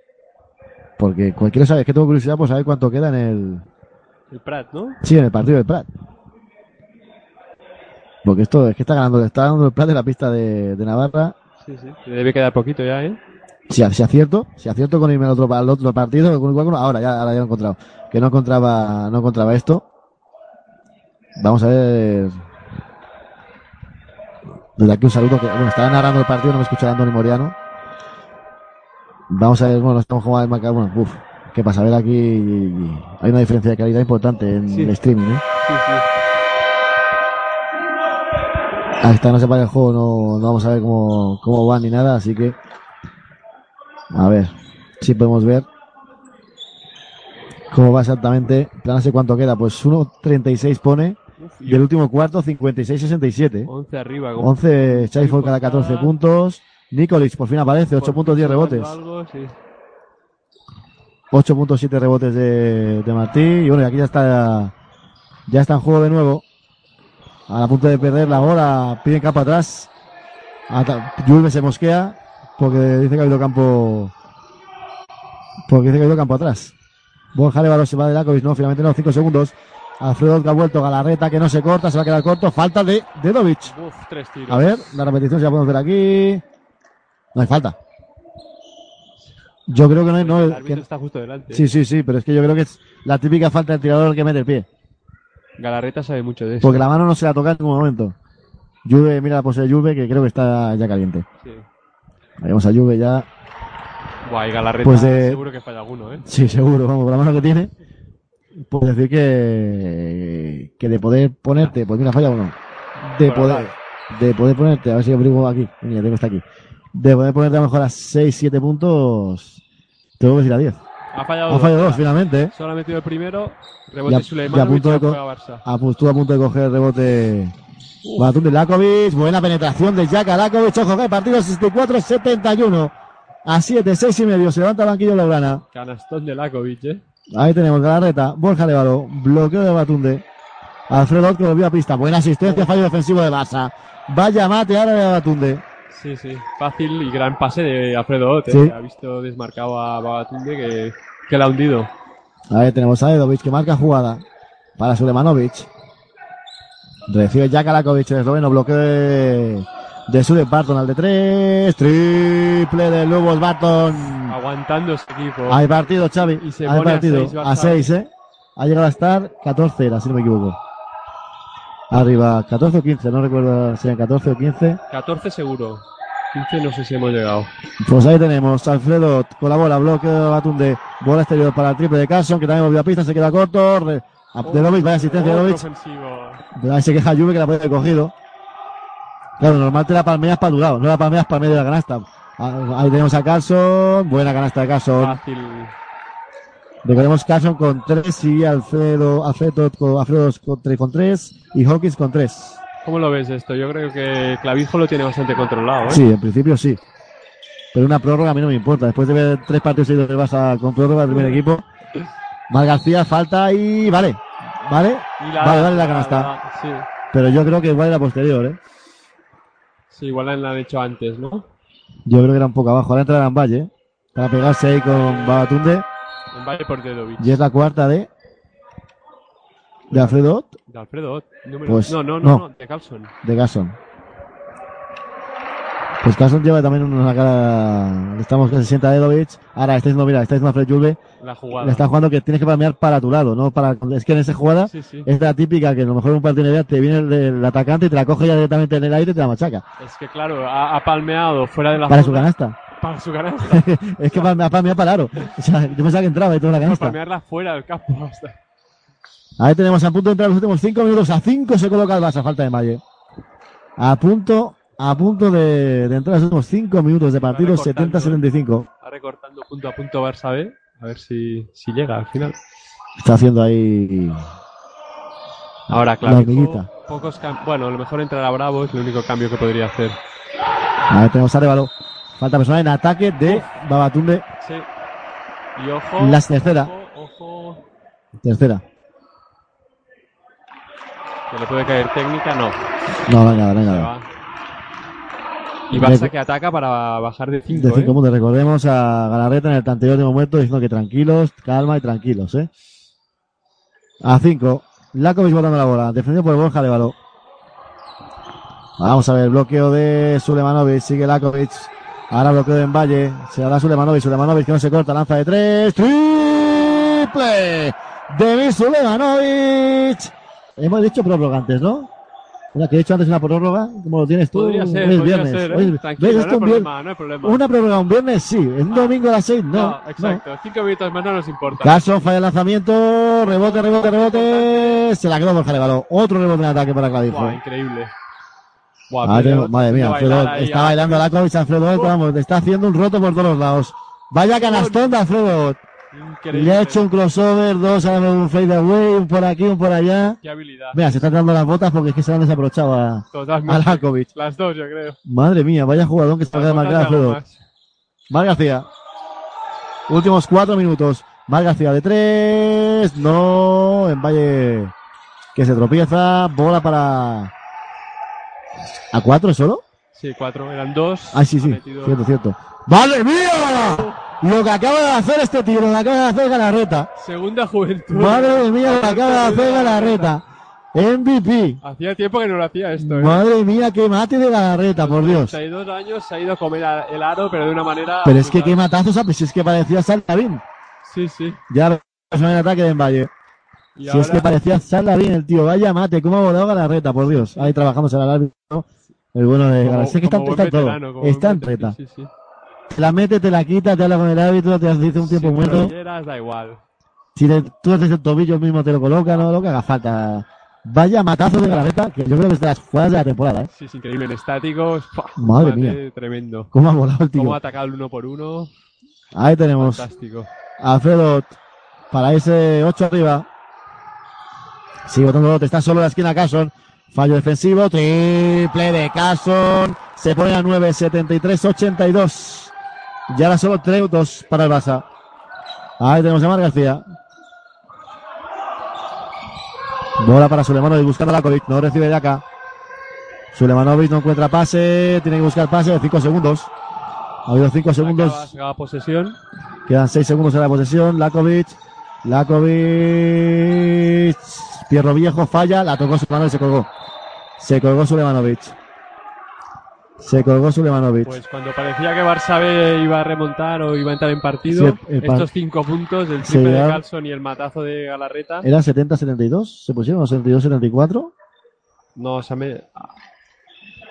Porque cualquiera sabe, es que tengo curiosidad por saber cuánto queda en el, El Prat, ¿no? sí, en el partido del Prat. Porque esto es que está ganando, está ganando el Prat de la pista de, de Navarra. Sí, sí. Le debe quedar poquito ya, ¿eh? Si, si acierto, si acierto con irme al otro, al otro partido, con igual con- ahora ya, ahora ya lo he encontrado. Que no encontraba, no encontraba esto. Vamos a ver. Desde aquí un saludo que, bueno, estaba narrando el partido, no me escucha Antonio Moriano. Vamos a ver, bueno, estamos como a marcar, bueno, uff, qué pasa, a ver aquí, hay una diferencia de calidad importante en Sí. el streaming, ¿eh? Sí, sí. Hasta no se para el juego, no, no vamos a ver cómo, cómo van ni nada, así que. A ver, si podemos ver cómo va exactamente. No sé cuánto queda, pues 1.36 pone. Uf, Y el último cuarto, 56-67. 11 arriba. con- 11 Chaifol cada 14 puntos. Nikolic por fin aparece, 8 puntos, 10 rebotes. Algo, sí. 8.7 rebotes de, de Martí. Y bueno, y aquí ya está, ya está en juego de nuevo. A la punto de perder la bola, piden campo atrás. Julve se mosquea porque dice que ha habido campo, porque dice que ha habido campo atrás. Borja Levaro se va de Lakovic, no, finalmente no, 5 segundos. Alfredo que ha vuelto, Galarreta que no se corta, se va a quedar corto. Falta de Dedovic. Uf, tres tiros. A ver, la repetición si la podemos ver aquí. No hay falta. Yo creo que no. No, El que- está justo delante. Sí, sí, sí, pero es que yo creo que es la típica falta del tirador que mete el pie. Galarreta sabe mucho de eso. Porque la mano no se la toca en ningún momento. Juve, mira la pose de Juve que creo que está ya caliente. Sí. Vamos a Juve ya. Buah, y Galarreta Pues de- seguro que falla alguno, ¿eh? Sí, seguro, vamos, con la mano que tiene. Puedo decir que, que de poder ponerte, pues mira, falla uno. De Por poder, hablar. de poder ponerte, a ver si abrigo aquí. Mira, tengo está aquí. De poder ponerte a lo mejor a 6, 7 puntos, tengo que decir a 10. Ha fallado Ha fallado dos, dos, finalmente, ¿eh? Solo ha metido el primero. Y Rebote a, y a punto de, y Barça. a, estuvo a punto de coger rebote Batum de Lakovic, buena penetración de Jaka Lakovic, ojo que partido 64-71 a 7, 6 y medio, se levanta el banquillo Blaugrana. Canastón de Lakovic, ¿eh? Ahí tenemos Galarreta, Borja Levalo, bloqueo de Batunde. Alfredo que volvió a pista, buena asistencia, fallo defensivo de Barça. Vaya mate ahora de Batunde. Sí, sí. Fácil y gran pase de Alfredo Ott, ¿eh? Sí. Ha visto desmarcado a Babatunde que, que la ha hundido. Ahí tenemos a Edovic que marca jugada para Sulemanovic. Recibe Jack Alakovic, el esloveno, bloqueo de, de Sule Barton al de tres. Triple de Lubos Barton. Aguantando ese equipo. Hay partido, Xavi. Y se Hay pone partido. seis, A Barça. 6, ¿eh? Ha llegado a estar 14 era, si no me equivoco. Arriba, 14 o 15, no recuerdo si eran 14 o 15. 14 seguro. 15 no sé si hemos llegado. Pues ahí tenemos Alfredo con la bola, bloque de Batunde, bola exterior para el triple de Carson, que también volvió a pista, se queda corto. Re- a- De Dovic, vaya asistencia de. De ahí se queja Juve que la puede haber cogido. Claro, normal te la palmeas para tu lado, no la palmeas para medio de la canasta. Ah, Ahí tenemos a Carson, buena canasta de Carson. Fácil. Recordemos Carson con 3 y Alfredo, Alfredo con, Alfredo con 3 con 3 y Hawkins con 3. ¿Cómo lo ves esto? Yo creo que Clavijo lo tiene bastante controlado. ¿eh? Sí, en principio sí. Pero una prórroga a mí no me importa. Después de ver tres partidos seguidos de Barça con prórroga del primer equipo. Mar García falta y vale. Vale. Y la- vale, vale la la- canasta. la- sí. Pero yo creo que igual era posterior, ¿eh? Sí, igual la han hecho antes, ¿no? Yo creo que era un poco abajo. Ahora entra en Valle para pegarse ahí con Babatunde. En Valle por Dedovic. Y es la cuarta de. De Alfredo Ott, De Alfredo Ott, número... Pues, no, no, no. no, no, de Carlson. de Gasson. Pues Carson lleva también una cara. Estamos que se sienta Dedovic. Ahora está diciendo, mira, está diciendo Alfred Juve. La jugada. Le está jugando que tienes que palmear para tu lado, no para. Es que en esa jugada Sí, sí. es la típica que a lo mejor en un partido de NBA te viene el, el atacante y te la coge ya directamente en el aire y te la machaca. Es que claro, ha, ha palmeado fuera de la Para su canasta. Para su canasta. es que palmea para el aro. O sea, yo pensaba que entraba y toda la Para canasta. palmearla fuera del campo. hasta- Ahí tenemos a punto de entrar los últimos 5 minutos. A 5 se coloca el Barça, falta de Malle. A punto, a punto de, de entrar los últimos 5 minutos de partido, recortando, 70-75. Está recortando punto a punto Barça B. A ver si, si llega al final. Está haciendo ahí. Ahora, La claro. Pocos bueno, a lo mejor entrará Bravo, es el único cambio que podría hacer. Ahí tenemos a Arevalo. Falta personal en ataque de Babatunde. Sí. Y ojo. La tercera. Ojo, ojo. Tercera. Que le puede caer técnica, no. No, venga, venga. Venga. Y Barça que ataca para bajar de 5. De 5 puntos. Recordemos a Galarreta en el tanteo de momento diciendo que tranquilos, calma y tranquilos, ¿eh? A 5. Lakovic botando la bola. Defendido por Borja Levalo. Vamos a ver, bloqueo de Sulemanovic. Sigue Lakovic. Ahora bloqueo de Valle. Se da Sulemanovic. Sulemanovic que no se corta. Lanza de 3. Triple de Sulemanovic. Hemos dicho prórroga antes, ¿no? Mira, que he dicho antes una prórroga. ¿Cómo lo tienes tú? Podría ser, Hoy es viernes. ser, ¿eh? Hoy es- Tranquilo, ¿ves no esto un viernes? problema, no hay problema. Una prórroga un viernes, sí. Un domingo a las 6, no. No, exacto. 5 minutos más no nos importa. Carson falla el lanzamiento, rebote, rebote, rebote. Se la quedó Borja Levalo. Otro rebote en ataque para Clavijo. Buah, increíble. Buah, Ah, madre mía, Alfredo, ahí está bailando la Kovic, Alfredo, Ott, vamos, está haciendo un roto por todos los lados. Vaya canastón de Alfredo. Increíble. Le ha hecho un crossover, dos, un fade away, un por aquí, un por allá. Qué habilidad. Mira, se están dando las botas porque es que se han desaprovechado a. Lakovic. Las dos, yo creo. Madre mía, vaya jugador que se acaba de marcar Alfredo. Mar García. Últimos cuatro minutos. Mar García de tres. No. En Valle. Que se tropieza. Bola para. ¿A cuatro solo? Sí, cuatro. Eran dos. Ah, sí, sí. metido- Cierto, cierto. ¡Madre mía! Lo que acaba de hacer este tiro, lo que acaba de hacer Galarreta. Segunda juventud. Madre mía, lo que acaba de hacer Galarreta. MVP. Hacía tiempo que no lo hacía esto, ¿eh? Madre mía, qué mate de Galarreta, por Dios. 32 años se ha ido a comer el aro, pero de una manera. Pero es que qué matazos, ¿sabes? Si es que parecía Saltavín. Sí, sí. Ya en el ataque de Valle. Y Si es que parecía Sala bien el tío, vaya mate, cómo ha volado Galarreta, por Dios. Ahí trabajamos en el árbitro. El bueno de Galarreta. Es que está, en todo. Está veterano, sí, sí. Te la mete, te la quita, te habla con el árbitro, te dice un tiempo Si muerto. rodilleras, da igual. Si tú haces el tobillo mismo te lo coloca, no lo que haga falta. Vaya matazo de Galarreta, que yo creo que es de las jugadas de la temporada, ¿eh? Sí, es increíble. En estáticos. Madre mate mía. Tremendo. Cómo ha volado el tío. Cómo ha atacado el uno por uno. Ahí tenemos Fantástico. Alfredo para ese 8 arriba. Sigue botando te está solo en la esquina Carson. Fallo defensivo, triple de Carson. Se pone a 9, 73, 82. Y ahora solo 3 minutos para el Barça. Ahí tenemos a Mar García. Bola para Sulemanovic buscando a Lakovic. No recibe de acá. Sulemanovic no encuentra pase. Tiene que buscar pase de 5 segundos. Ha habido 5 segundos. Acaba, acaba posesión. Quedan 6 segundos en la posesión. Lakovic. Lakovic. Pierro Viejo falla. La tocó su mano y se colgó. Se colgó Sulemanovic. Se colgó Sulemanovic. Pues cuando parecía que Barça B iba a remontar o iba a entrar en partido, Sí, el par- estos cinco puntos, el triple de Carlson y el matazo de Galarreta, ¿Eran 70-72? ¿Se pusieron? ¿O 72-74? no, se me...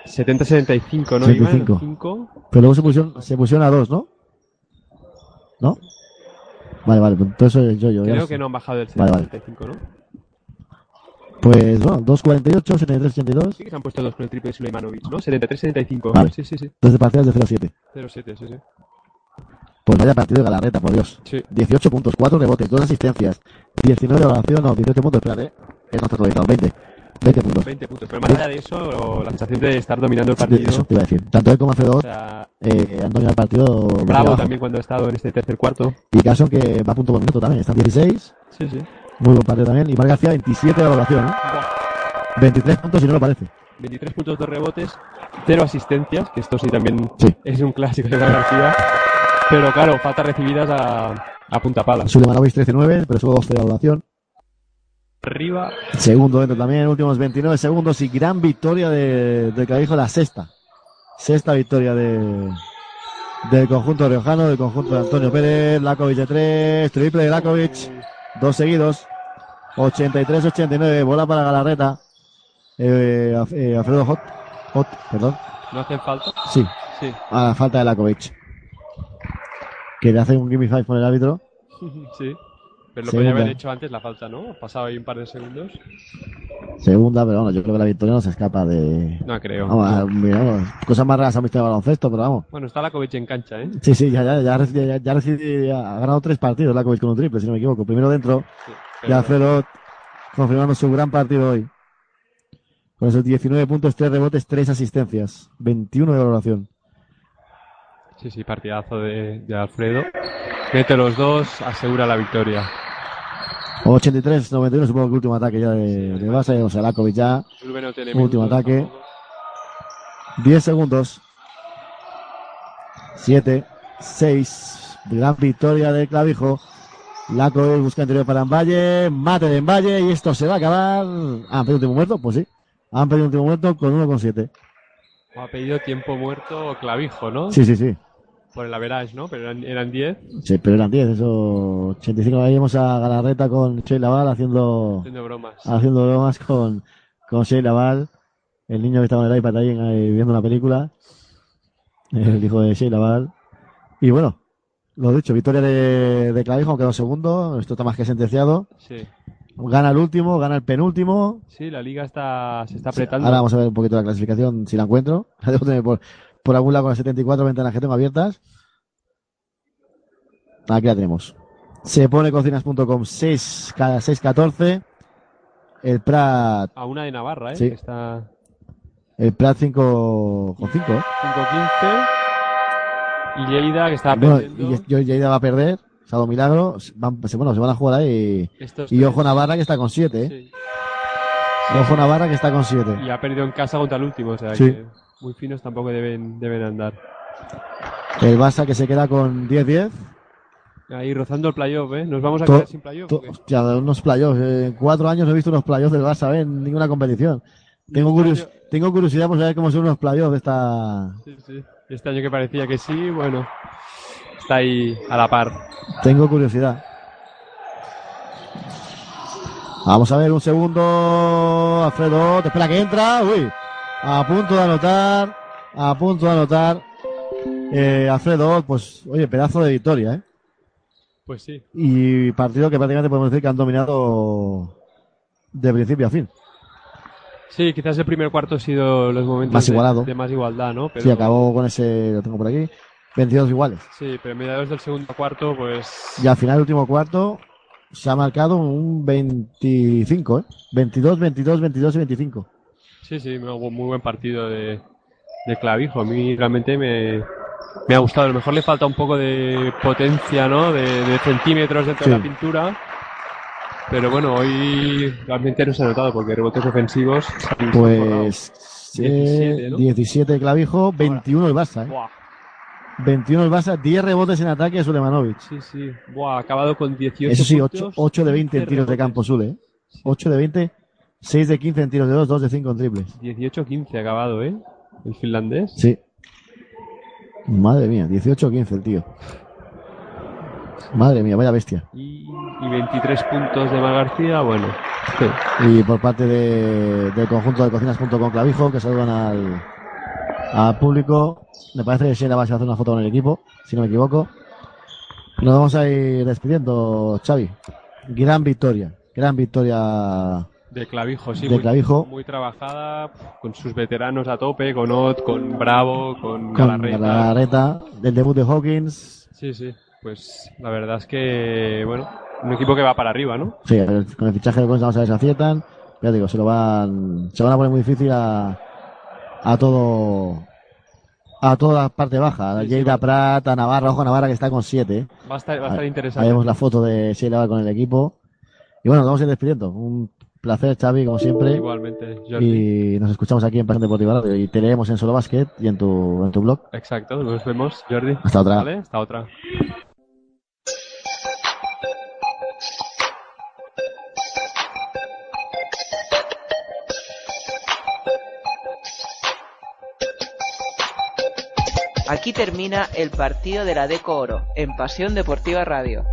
70-75, ¿no? 75. Iban, cinco. Pero luego se pusieron, se pusieron a dos, ¿no? ¿No? Vale, vale, pues entonces yo, yo. Creo que no han bajado del Vale, vale. 75, ¿no? Pues bueno, 2.48, 73-82. Sí que se han puesto dos con el triple de Suleimanovic, ¿no? 73-75. Vale. Sí, sí, sí. Entonces partidas de 0-7. 0-7, sí, sí. Pues vaya partido de Galarreta, por Dios. Sí. 18 puntos, 4 rebotes, 2 asistencias, 19 de valoración, no, 18 puntos, espérate. Eh, no está actualizado, 20. 20 puntos. 20 puntos. Pero más allá de eso, la sensación de estar dominando el partido. Eso te iba a decir. Tanto él como Alfredo O sea, eh, han dominado el partido. Bravo también cuando ha estado en este tercer cuarto. Y Carson que va a punto por minuto también, está en 16. Sí, sí. Muy buen partido también. Y Mar García, 27 de valoración, ¿eh? 23 puntos y no lo parece. 23 puntos, 2 rebotes, 0 asistencias, que esto sí también Sí. es un clásico de Mar García. Pero claro, faltas recibidas a, a punta pala. Sulemanovic 13-9, pero solo 12 de valoración. Arriba, Segundo dentro también, últimos 29 segundos y gran victoria de, de Clavijo, la sexta. Sexta victoria de, del conjunto riojano, del conjunto de Antonio Pérez, Lakovic de 3, triple de Lakovic, dos seguidos, 83-89, bola para Galarreta, eh, eh, Alfredo Hot, Hot, perdón, no hacen falta. sí, Sí. a la falta de Lakovic, que le hace un gimme five con el árbitro, sí. Pero lo podía haber hecho antes la falta, ¿no? Pasaba ahí un par de segundos. segunda, pero bueno, yo creo que la victoria no se escapa de... No creo. Vamos, a- mira, vamos, cosas más raras han visto de baloncesto, pero vamos. Bueno, está Lakovic en cancha, ¿eh? Sí, sí, ya, ya, ya, ya, ya ha ganado tres partidos Lakovic con un triple, si no me equivoco. Primero dentro, y Alfredo confirmando su gran partido hoy. Con esos 19 puntos, 3 rebotes, 3 asistencias, 21 de valoración. Sí, sí, partidazo de, de Alfredo. Mete los dos, asegura la victoria. 83-91, supongo que último ataque ya de, de Barça, o sea, Lakovic ya. No Último minutos ataque. tampoco. 10 segundos. 7, 6. Gran victoria de Clavijo. Lakovic busca interior para Valle. Mate de Valle y esto se va a acabar. ¿Han pedido último muerto? Pues sí. Han pedido último muerto con 1,7. Ha pedido tiempo muerto clavijo, ¿no? Sí, sí, sí. Por el average, ¿no? Pero eran, eran 10. Sí, pero eran 10, eso. 85 veíamos a Galarreta con Sheila Val haciendo, Haciendo bromas. haciendo bromas con, con Sheila Val, el niño que estaba en el iPad ahí eh, viendo una película, el hijo de Sheila Val. Y bueno, lo dicho, victoria de, de Clavijo, quedó segundo, esto está más que sentenciado. Sí. Gana el último, gana el penúltimo. Sí, la liga está, se está apretando. Ahora vamos a ver un poquito la clasificación, si la encuentro. La debo tener por, por algún lado con las 74 ventanas que tengo abiertas. Aquí la tenemos. Se pone cocinas.com 6, cada 6-14. El Prat, A una de Navarra, ¿eh? Sí. Está el Prat 5 con 5. 5-15. Y Lleida, que está Bueno, perdiendo. y yo Lleida va a perder. Salvo Milagro. Van, bueno, se van a jugar ahí. Estos Y. Ojo Navarra que está con 7. Sí. Ojo Navarra que está con 7. Y ha perdido en casa contra el último, o sea Sí. que muy finos tampoco deben, deben andar. El Barça que se queda con 10-10. Ahí rozando el playoff, ¿eh? Nos vamos a To- quedar sin playoff. hostia, unos playoffs. eh, En cuatro años no he visto unos playoffs del Barça ¿eh? en ninguna competición. Tengo, curios- tengo curiosidad por saber cómo son unos playoffs de esta. Sí, sí. Este año que parecía que sí, bueno, está ahí a la par. Tengo curiosidad. Vamos a ver un segundo. Alfredo, te espera que entra. Uy, a punto de anotar. A punto de anotar. Eh, Alfredo, pues, oye, pedazo de victoria, ¿eh? Pues sí. Y partido que prácticamente podemos decir que han dominado de principio a fin. Sí, quizás el primer cuarto ha sido los momentos Más de- igualado. De, más igualdad, ¿no? Pero, Sí, acabó con ese, lo tengo por aquí, 22 iguales. Sí, pero mediados del segundo cuarto, pues Y al final, el último cuarto, se ha marcado un 25, ¿eh? 22, 22, 22 y 25. sí, sí, muy buen partido de, de Clavijo. A mí realmente me, me ha gustado. A lo mejor le falta un poco de potencia, ¿no? De, de centímetros dentro de la pintura. Pero bueno, hoy realmente no se ha notado porque rebotes ofensivos. Pues 17, eh, ¿no? 17 Clavijo, 21 el Barça, ¿eh? Buah, 21 el Barça, 10 rebotes en ataque de Sulemanovic. sí, sí. Buah, ha acabado con 18 Eso sí, puntos, 8, 8 de 20 en 15 tiros de rebotes. campo Sule, ¿eh? 8 de 20 6 de 15 en tiros de 2, 2 de 5 en triples. 18-15 acabado, ¿eh? El finlandés. Sí. Madre mía, 18-15 el tío. Madre mía, vaya bestia. Y, y 23 puntos de Mar García, bueno. sí. Y por parte de- del conjunto de cocinas.com Clavijo, que saludan al, al público. Me parece que Sheila va a hacer una foto con el equipo, si no me equivoco. Nos vamos a ir despidiendo, Xavi. Gran victoria, gran victoria De Clavijo, sí. De muy, Clavijo. Muy trabajada, con sus veteranos a tope, con Ott, con Bravo, con, con Galarreta. Galarreta, del debut de Hawkins. Sí, sí. Pues la verdad es que, bueno, un equipo que va para arriba, ¿no? Sí, con el fichaje de Collins vamos a ver si aciertan. Ya digo, se lo van, se van a poner muy difícil a, a todo, a toda la parte baja. A Lleida Prat, a Navarra, ojo Navarra que está con 7. Va a estar, va a estar Ahí interesante. vemos la foto de Sheila con el equipo. Y bueno, nos vamos a ir despidiendo. Un placer, Xavi, como siempre. Igualmente, Jordi. Y nos escuchamos aquí en Pasión Deportiva Radio. Y te leemos en Solo Basket y en tu, en tu blog. Exacto, nos vemos, Jordi. Hasta otra. Vale, hasta otra. Aquí termina el partido de la Deco Oro en Pasión Deportiva Radio.